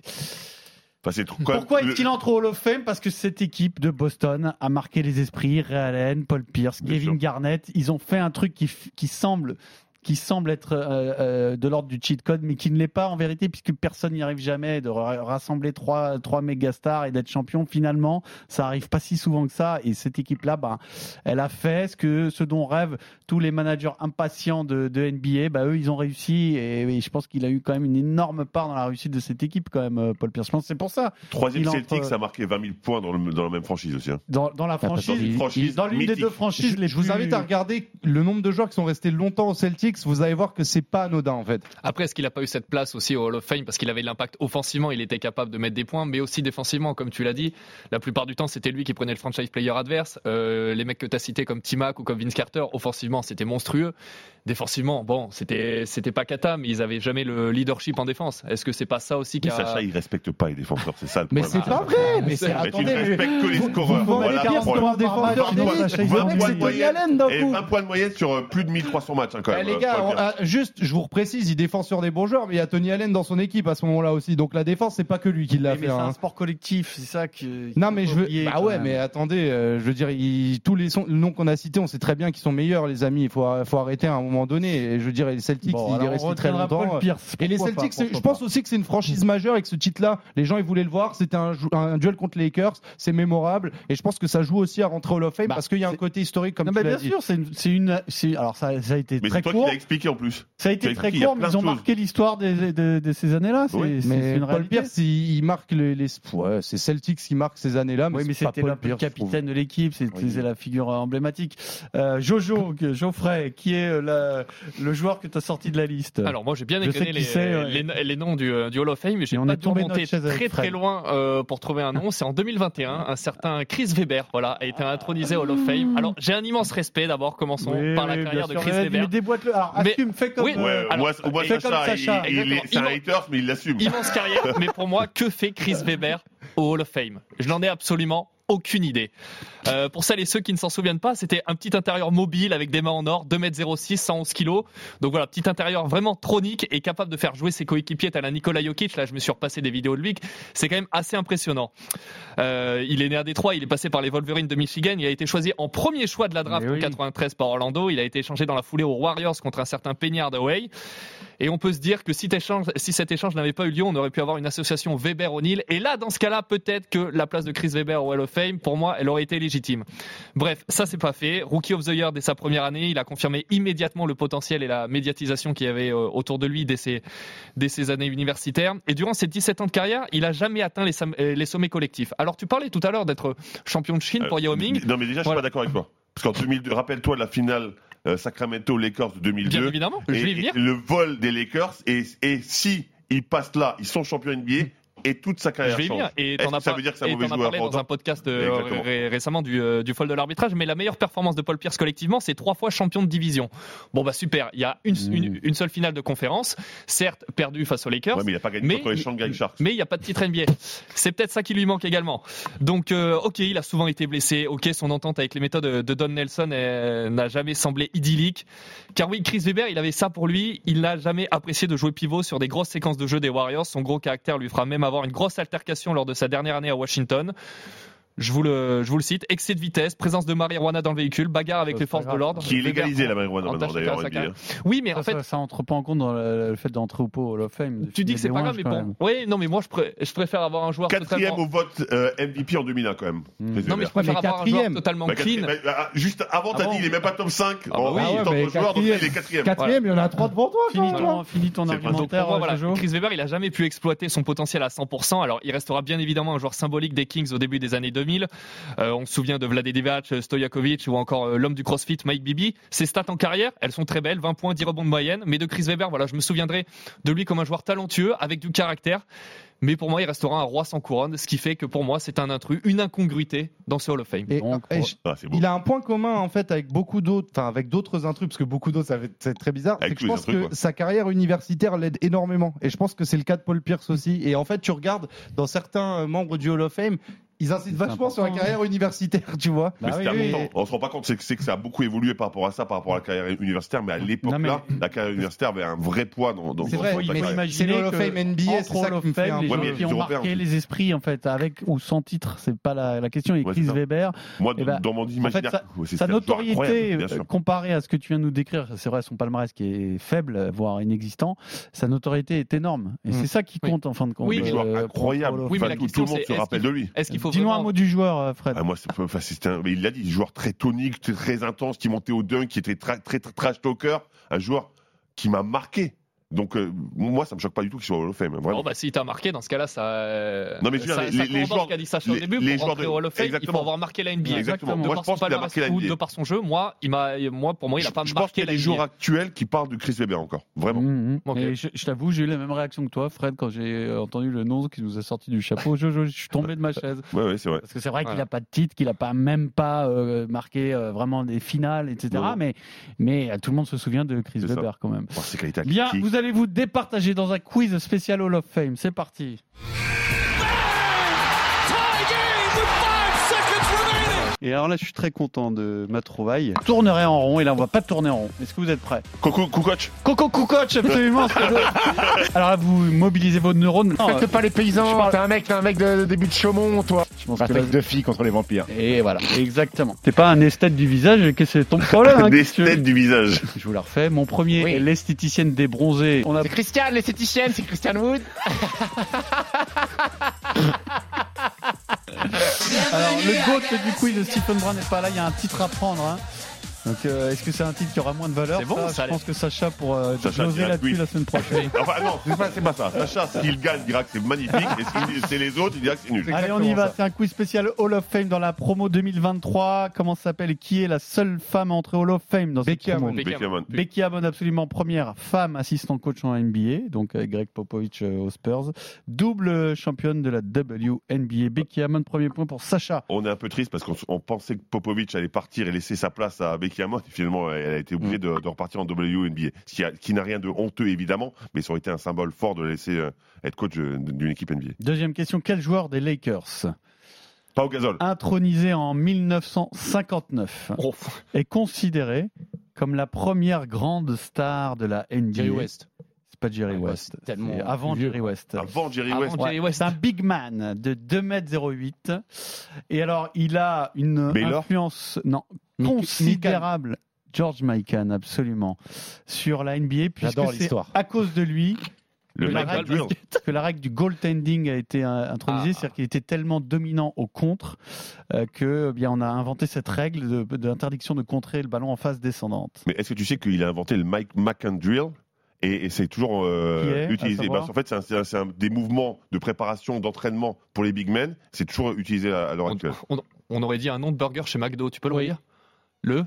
Enfin, Pourquoi le- est-il entre Hall of Fame? Parce que cette équipe de Boston a marqué les esprits. Ray Allen, Paul Pierce, Kevin. Garnett, ils ont fait un truc qui, qui semble qui semble être euh, euh, de l'ordre du cheat code, mais qui ne l'est pas en vérité, puisque personne n'y arrive jamais de ra- rassembler trois, trois méga stars et d'être champion. Finalement, ça arrive pas si souvent que ça. Et cette équipe-là, ben, elle a fait ce que ce dont rêvent tous les managers impatients de, de NBA. Ben, eux, ils ont réussi, et, et je pense qu'il a eu quand même une énorme part dans la réussite de cette équipe, quand même, euh, Paul Pierce. Je pense que C'est pour ça. Troisième il entre- Celtics a marqué 20 000 points dans, le- dans la même franchise aussi. hein. dans, dans la franchise, Une franchise dans l'une des deux franchises Je, les je vous invite à regarder le nombre de joueurs qui sont restés longtemps aux Celtics. Vous allez voir que c'est pas anodin en fait. Après, est-ce qu'il n'a pas eu cette place aussi au Hall of Fame parce qu'il avait de l'impact offensivement, il était capable de mettre des points, mais aussi défensivement, comme tu l'as dit. La plupart du temps, c'était lui qui prenait le franchise player adverse. Euh, les mecs que tu as cités comme T-Mac ou comme Vince Carter, offensivement, c'était monstrueux. Défensivement, bon, c'était c'était pas cata, mais ils avaient jamais le leadership en défense. Est-ce que c'est pas ça aussi qui Mais a... Sacha, il respecte pas les défenseurs, c'est ça le Mais problème. c'est pas vrai. Mais c'est Mais Mais tu attendez. ne respectes que les vous- scoreurs. vous Voilà, un défenseur 20 d'élite. Sacha, Le ils mec, ont c'est points de moyenne Allen d'un et coup. 20 points de moyenne sur euh, plus de 1300 matchs hein, quand Eh, même. Gars, on- ah, juste, je vous reprécise, il défend sur des bons joueurs, mais il y a Tony Allen dans son équipe à ce moment-là aussi. Donc la défense, c'est pas que lui qui l'a Oui, mais fait. c'est hein. un sport collectif, c'est ça que. Non mais je veux. Bah ouais, même. mais attendez, euh, je veux dire, il- tous les noms qu'on a cités, on sait très bien qu'ils sont meilleurs, les amis. Il faut, faut arrêter à un moment donné. Et je veux dire, les Celtics, Bon, il est resté très longtemps. Paul Pierce. Et les Celtics, pas, je pense aussi que c'est une franchise majeure et que ce titre-là, les gens ils voulaient le voir. C'était un, duel contre les Lakers, c'est mémorable. Et je pense que ça joue aussi à rentrer au Hall of Fame Bah, parce qu'il y a un côté historique comme Non, tu bah, l'as bien dit. sûr, c'est une, c'est une, c'est- alors ça, ça a été Mais très court. Expliqué en plus. Ça a été très court, mais ils ont marqué l'histoire de, de ces années-là. C'est une Paul réalité. Pierce, il, il marque les, les ouais, c'est Celtics qui marque ces années-là. Oui, mais c'était le capitaine de l'équipe, c'était la figure emblématique. Euh, Jojo, Geoffrey, qui est euh, la- le joueur que tu as sorti de la liste Alors moi j'ai bien égrené les, noms du, euh, du Hall of Fame, mais j'ai pas dû remonter très très Fred. loin euh, pour trouver un nom. C'est en 2021, un certain Chris Weber, voilà, a été intronisé au Hall of Fame. Alors j'ai un immense respect d'abord, commençons par la carrière de Chris. Mais Weber. Mais- assume, fais comme. Oui, Ouais, euh, alors, moi, moi, fais Sacha, comme Sacha. il- il est- c'est un Il- hater, mais il l'assume. Immense carrière, mais pour moi, que fait Chris Weber au Hall of Fame? Je n'en ai absolument aucune idée. Euh, pour celles et ceux qui ne s'en souviennent pas, c'était un petit intérieur mobile avec des mains en or, 2m06, 111 kg. Donc voilà, petit intérieur vraiment tronique et capable de faire jouer ses coéquipiers à la Nikola Jokic. Là, je me suis repassé des vidéos de lui. C'est quand même assez impressionnant. Euh, il est né à Détroit, il est passé par les Wolverines de Michigan. Il a été choisi en premier choix de la draft Mais en oui. 93 par Orlando. Il a été échangé dans la foulée aux Warriors contre un certain Penny Hardaway. Et on peut se dire que si, échange, si cet échange n'avait pas eu lieu, on aurait pu avoir une association Weber-O'Neill. Et là, dans ce cas-là, peut-être que la place de Chris Weber au Hall of Fame, pour moi, elle aurait été légitime. Bref, ça c'est pas fait. Rookie of the Year dès sa première année, il a confirmé immédiatement le potentiel et la médiatisation qu'il y avait euh, autour de lui dès ses, dès ses années universitaires. Et durant ses 17 ans de carrière, il a jamais atteint les, euh, les sommets collectifs. Alors tu parlais tout à l'heure d'être champion de Chine pour Euh, Yao Ming. Non, mais déjà, je suis Voilà. pas d'accord avec toi. Parce qu'en 2002, rappelle-toi la finale Sacramento Lakers de 2002. Bien évidemment, je et, vais y venir. et le vol des Lakers et, et si ils passent là, ils sont champions NBA et toute sa Je carrière vais y change. venir. Et t'en que as, ça par- veut dire que c'est un mauvais joueur parlé dans un podcast euh, ré- récemment du, euh, du fall de l'arbitrage. Mais la meilleure performance de Paul Pierce collectivement, c'est trois fois champion de division. Bon bah super. Il y a une, une, une seule finale de conférence, certes perdue face aux Lakers. Ouais, mais il a pas gagné mais- contre les Shanghai Sharks. Mais il n'y a pas de titre NBA. C'est peut-être ça qui lui manque également. Donc, euh, ok, il a souvent été blessé. Ok, son entente avec les méthodes de Don Nelson n'a jamais semblé idyllique. Car oui, Chris Weber, il avait ça pour lui. Il n'a jamais apprécié de jouer pivot sur des grosses séquences de jeu des Warriors. Son gros caractère lui fera même avoir une grosse altercation lors de sa dernière année à Washington. Je vous le, je vous le cite. Excès de vitesse, présence de marijuana dans le véhicule, bagarre avec Ça, les forces de l'ordre. Qui est Weber légalisé la marijuana maintenant d'ailleurs. hein. Oui, mais en ça, fait, ça, ça entre pas en compte dans le, le fait d'entrer au pot au Hall of Fame. tu dis que c'est pas grave, mais bon. Oui, non, mais moi, je, pré- je préfère avoir un joueur Quatrième totalement. au vote euh, MVP en 2001 quand même. Mm. Chris Non, mais Weber. je préfère mais avoir un joueur quatrième. totalement Bah, clean. quatrième, bah, ah, juste avant, Ah t'as bon dit il est même pas top 5 Ah bah en oui. en Ah ouais, tant mais que joueur, donc il quatrième. est quatrième. Quatrième, il y en a trois devant toi. Finis ton, argumentaire. Chris Weber, il a jamais pu exploiter son potentiel à 100%. Alors, il restera bien évidemment un joueur symbolique des Kings au début des années 2000. Euh, on se souvient de Vlade Divac, Stojakovic ou encore euh, l'homme du CrossFit, Mike Bibi. Ses stats en carrière, elles sont très belles, 20 points, 10 rebonds de moyenne. Mais de Chris Weber, voilà, je me souviendrai de lui comme un joueur talentueux, avec du caractère. Mais pour moi, il restera un roi sans couronne, ce qui fait que pour moi, c'est un intrus, une incongruité dans ce Hall of Fame. Et- Donc, et je- Ah, c'est beau. Il a un point commun en fait avec beaucoup d'autres, enfin avec d'autres intrus, parce que beaucoup d'autres, ça va être- c'est très bizarre. Que je pense intrus, que quoi. sa carrière universitaire l'aide énormément, et je pense que c'est le cas de Paul Pierce aussi. Et en fait, tu regardes dans certains euh, membres du Hall of Fame, Ils insistent vachement sur la carrière universitaire, tu vois. Mais Bah oui, oui. important. On se rend pas compte, c'est que, c'est que ça a beaucoup évolué par rapport à ça, par rapport à la carrière universitaire, mais à l'époque-là, la carrière universitaire avait un vrai poids dans, dans C'est vrai, mais C'est le Fame NBA, entre c'est ça qui me fait Fame, un les gens Ouais, mais qui ont Européens marqué les esprits en fait, avec ou sans titre, c'est pas la, la question. Et Ouais, Chris. Weber, Moi, ben, dans mon en fait, imaginaire, sa, notoriété comparée à ce que tu viens de nous décrire, c'est vrai son palmarès qui est faible, voire inexistant, sa notoriété est énorme. Et Mm. c'est ça qui compte en fin de compte. Oui, mais joueur euh, incroyable. mais tout, le monde c'est se rappelle de lui. Est-ce qu'il faut Dis-nous vraiment... un mot du joueur, euh, Fred. Ah, moi, c'est- enfin, c'était un- mais il l'a dit, joueur très tonique, très, très intense, qui montait au dunk, qui était très, très, très trash talker, un joueur qui m'a marqué. Donc, euh, moi, ça me choque pas du tout qu'il soit au Hall of Fame, vraiment. Bon, bah, s'il t'a marqué, dans ce cas-là, ça. euh, Non, mais je veux dire, ça, les- ça les joueurs- dit au les- début. les pour joueurs de- au Hall of Fame, il faut avoir marqué la NBA. Exactement. Moi, par je pense son qu'il a marqué la NBA. de par son jeu, moi, il m'a, moi, pour moi, il a je, pas je pense marqué qu'il y a des joueurs actuels qui parlent de Chris Webber encore. Vraiment. Ok. Et je, je t'avoue, j'ai eu la même réaction que toi, Fred, quand j'ai euh, entendu le nom qui nous a sorti du chapeau. Je, je- je suis tombé de ma chaise. Ouais, ouais, c'est vrai. Parce que c'est vrai qu'il n'a pas de titre, qu'il n'a pas même pas euh, marqué euh, vraiment des finales, etc. Mais, mais tout le monde se souvient de Chris C'est ça. Weber quand même. Bon, ses qualités Bien, athlétiques. Allez vous départager dans un quiz spécial Hall of Fame. C'est parti. Et alors là, je suis très content de ma trouvaille. Je tournerai en rond et là, on va pas tourner en rond. Est-ce que vous êtes prêts? Coco, Kukoc. Coco Coucoche, absolument. alors là, vous mobilisez vos neurones. Non, Faites euh, pas les je paysans, parle- t'es un mec, t'es un mec de début de Chaumont, toi. je pense que là- Patrick de filles contre les vampires. Et voilà, exactement. T'es pas un esthète du visage, qu'est-ce que c'est ton problème hein, Des qu'est-ce que tu veux têtes du visage. Je vous la refais. Mon premier Oui. est l'esthéticienne des bronzés. On a C'est Christiane, l'esthéticienne, c'est Christian Wood. Alors, le GOAT du quiz de Stephen Brown n'est pas là, il y a un titre à prendre. hein. Donc, euh, est-ce que c'est un titre qui aura moins de valeur C'est bon, Ça, Je pense que Sacha pour euh, Sacha dira là-dessus oui. la semaine prochaine. Enfin, non, c'est pas, c'est pas ça. Sacha, s'il gagne, il dira que c'est magnifique. Et si c'est les autres, il dira que c'est nul. Allez, on y va. C'est un quiz spécial Hall of Fame dans la promo 2023. Comment ça s'appelle Qui est la seule femme à entrer Hall of Fame dans cette Becky promo Hammond. Becky Hammond. Becky Hammond, absolument première femme assistant coach en NBA, donc avec Greg Popovich euh, aux Spurs. Double championne de la WNBA. Becky Hammond, premier point pour Sacha. On est un peu triste parce qu'on on pensait que Popovic allait partir et laisser sa place à Becky Hammond. Et finalement, elle a été obligée de, de repartir en WNBA. Ce qui, a- qui n'a rien de honteux, évidemment, mais ça aurait été un symbole fort de la laisser euh, être coach euh, d'une équipe NBA. Deuxième question. Quel joueur des Lakers, Pas au gazole. intronisé en 1959, Oh, est considéré comme la première grande star de la NBA Jerry West. C'est pas Jerry Ah bah, West. c'est tellement c'est avant vieux, Jerry West. Avant Jerry Avant West. Jerry Ouais, West. C'est un big man de 2m08. Et alors, il a une Baylor influence non, considérable, George Mikan, absolument, sur la NBA, puisque J'adore c'est l'histoire. à cause de lui Le que la, règle, Drill. que la règle du goaltending a été euh, intronisée, Ah. c'est-à-dire qu'il était tellement dominant au contre euh, que eh bien on a inventé cette règle de- d'interdiction de, contrer le ballon en phase descendante. Mais est-ce que tu sais qu'il a inventé le Mike McAndrill et, et c'est toujours euh, est, utilisé. Bah, en fait, c'est des mouvements de préparation, d'entraînement pour les big men. C'est toujours utilisé à, à l'heure actuelle. on- on aurait dit un nom de burger chez McDo. Tu peux le redire? Le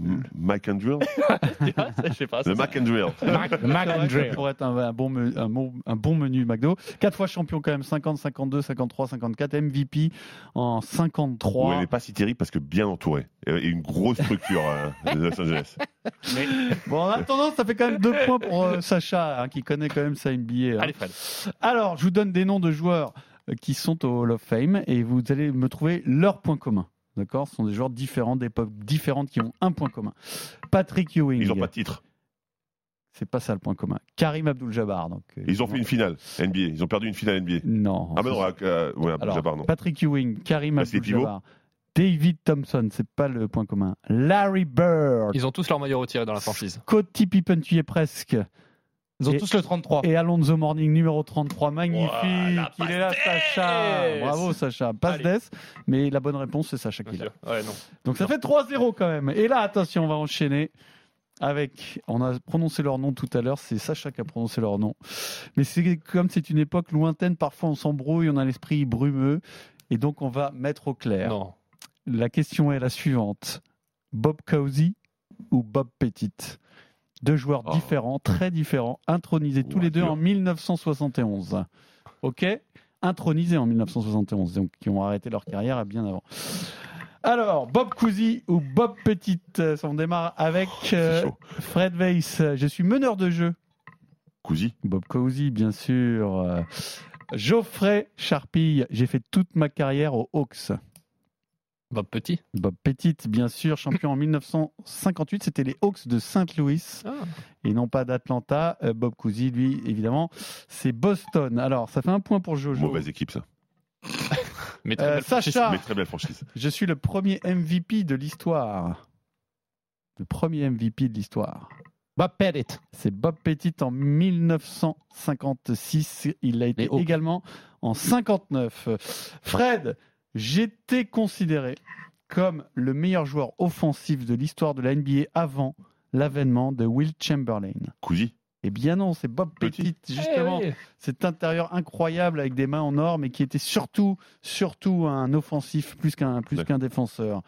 M- McAndrill Je sais pas. Le. C'est vrai que ça pourrait être un, un bon, un, bon, un bon menu McDo. Quatre fois champion quand même, 50, 52, 53, 54, MVP en 53. Ouais, mais pas si terrible parce que bien entouré. Et une grosse structure euh, de Los Angeles. Bon, en attendant, ça fait quand même deux points pour euh, Sacha, hein, qui connaît quand même sa NBA. hein. Allez, Fred. Alors, je vous donne des noms de joueurs euh, qui sont au Hall of Fame et vous allez me trouver leurs points communs. D'accord Ce sont des joueurs différents, d'époques différentes qui ont un point commun. Patrick Ewing. Ils n'ont pas de titre. C'est pas ça le point commun. Karim Abdul-Jabbar. Donc, euh, Ils ont fait une finale NBA. Ils ont perdu une finale NBA. Non. Ah, mais non, euh, ouais, Abdul Alors, Jabbar, non. Patrick Ewing, Karim Abdul-Jabbar, David Thompson, c'est pas le point commun. Larry Bird, Ils ont tous leur maillot retiré dans la franchise. Scottie Pippen, tu y es presque. Ils ont Et- tous le 33. Et Alonso Morning numéro 33, magnifique. Voilà, il est là, Sacha. Bravo, Sacha. Passe d'ess, mais la bonne réponse, c'est Sacha qui l'a. Ouais. Donc ça fait 3-0 quand même. Et là, attention, on va enchaîner avec. On a prononcé leur nom tout à l'heure, c'est Sacha qui a prononcé leur nom. Mais c'est comme c'est une époque lointaine, parfois on s'embrouille, on a l'esprit brumeux. Et donc on va mettre au clair. Non. La question est la suivante Bob Cousy ou Bob Petit? Deux joueurs Oh. différents, très différents, intronisés tous Ouais, les deux en 1971. Ok? Intronisés en 1971, donc qui ont arrêté leur carrière à bien avant. Alors, Bob Cousy ou Bob Petit Euh, On démarre avec euh, chaud. Fred Weiss. Je suis meneur de jeu. Cousy. Bob Cousy, bien sûr. Euh, Geoffrey Charpille, j'ai fait toute ma carrière aux Hawks. Bob Petit. Bob Petit, bien sûr, champion en 1958, c'était les Hawks de Saint-Louis Ah. et non pas d'Atlanta. Euh, Bob Cousy, lui, évidemment, c'est Boston. Alors, ça fait un point pour Jojo. Mauvaise équipe, ça. Mais très Euh, belle Sacha, Mais très belle franchise. je suis le premier MVP de l'histoire. Le premier MVP de l'histoire. Bob Pettit. C'est Bob Petit en 1956. Il l'a été également en 59. Fred, j'étais considéré comme le meilleur joueur offensif de l'histoire de la NBA avant l'avènement de Will Chamberlain. Cousy. Eh bien non, c'est Bob Petit, justement. Eh oui. Cet intérieur incroyable avec des mains en or, mais qui était surtout, surtout un offensif plus qu'un plus qu'un défenseur.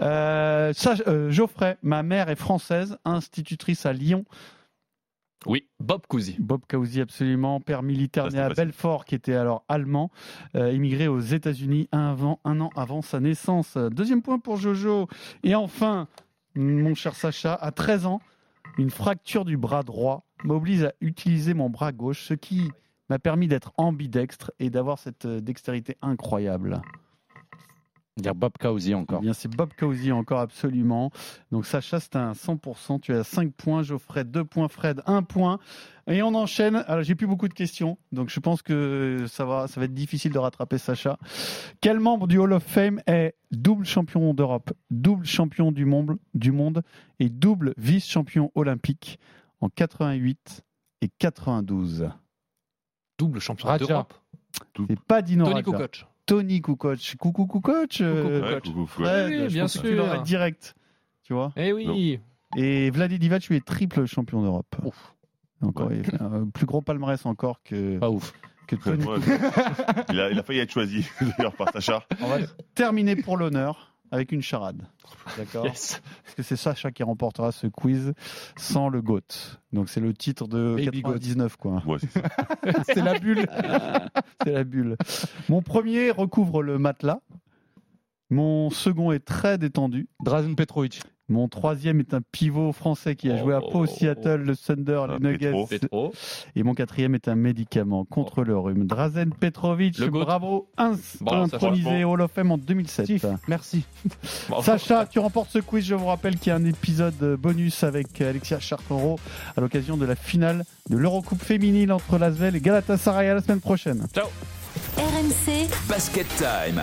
Euh, ça, euh, Geoffrey, ma mère est française, institutrice à Lyon. Oui, Bob Cousy. Bob Cousy, absolument, père militaire né à facile. Belfort, qui était alors allemand, euh, immigré aux États-Unis un, avant- un an avant sa naissance. Deuxième point pour Jojo. Et enfin, mon cher Sacha, à 13 ans, une fracture du bras droit m'oblige à utiliser mon bras gauche, ce qui m'a permis d'être ambidextre et d'avoir cette euh, dextérité incroyable. Dire Bob Cousy Eh encore. bien, c'est Bob Cousy encore absolument. Donc Sacha, c'est un 100%. Tu as 5 points, Geoffrey 2 points, Fred 1 point. Et on enchaîne. Alors, j'ai plus beaucoup de questions, donc je pense que ça va, ça va être difficile de rattraper Sacha. Quel membre du Hall of Fame est double champion d'Europe, double champion du monde, du monde et double vice-champion olympique en 88 et 92 Double champion Raja. d'Europe. C'est pas Dino Tony Raja. Kukoc. Tony Kukoc. Coucou Kukoc. euh, coucou, coucou. Fred, Oui, bien pense que tu sûr. direct. Tu vois Eh oui. Et Vladi Divac, lui, est triple champion d'Europe. Encore, il fait un plus gros palmarès encore que, Pas ouf. que Tony. Ouais, il, a, il a failli être choisi, d'ailleurs, par Sacha. On va terminer pour l'honneur avec une charade. D'accord Yes. Parce que c'est Sacha qui remportera ce quiz sans le GOAT. Donc c'est le titre de Baby goat. 99, quoi. Ouais, c'est ça. c'est la bulle. c'est la bulle. Mon premier recouvre le matelas. Mon second est très détendu. Drazen Petrovic. Mon troisième est un pivot français qui a joué à Pau, Seattle, le Thunder, Ah, les Nuggets. Petro. Petro. Et mon quatrième est un médicament contre le rhume. Drazen Petrovic, Le bravo, intronisé Hall of Fame en 2007. Sif, merci. Sacha, tu remportes ce quiz. Je vous rappelle qu'il y a un épisode bonus avec Alexia Chartero à l'occasion de la finale de l'Eurocoupe féminine entre Lasvel et Galatasaray à la semaine prochaine. Ciao. RMC Basket Time.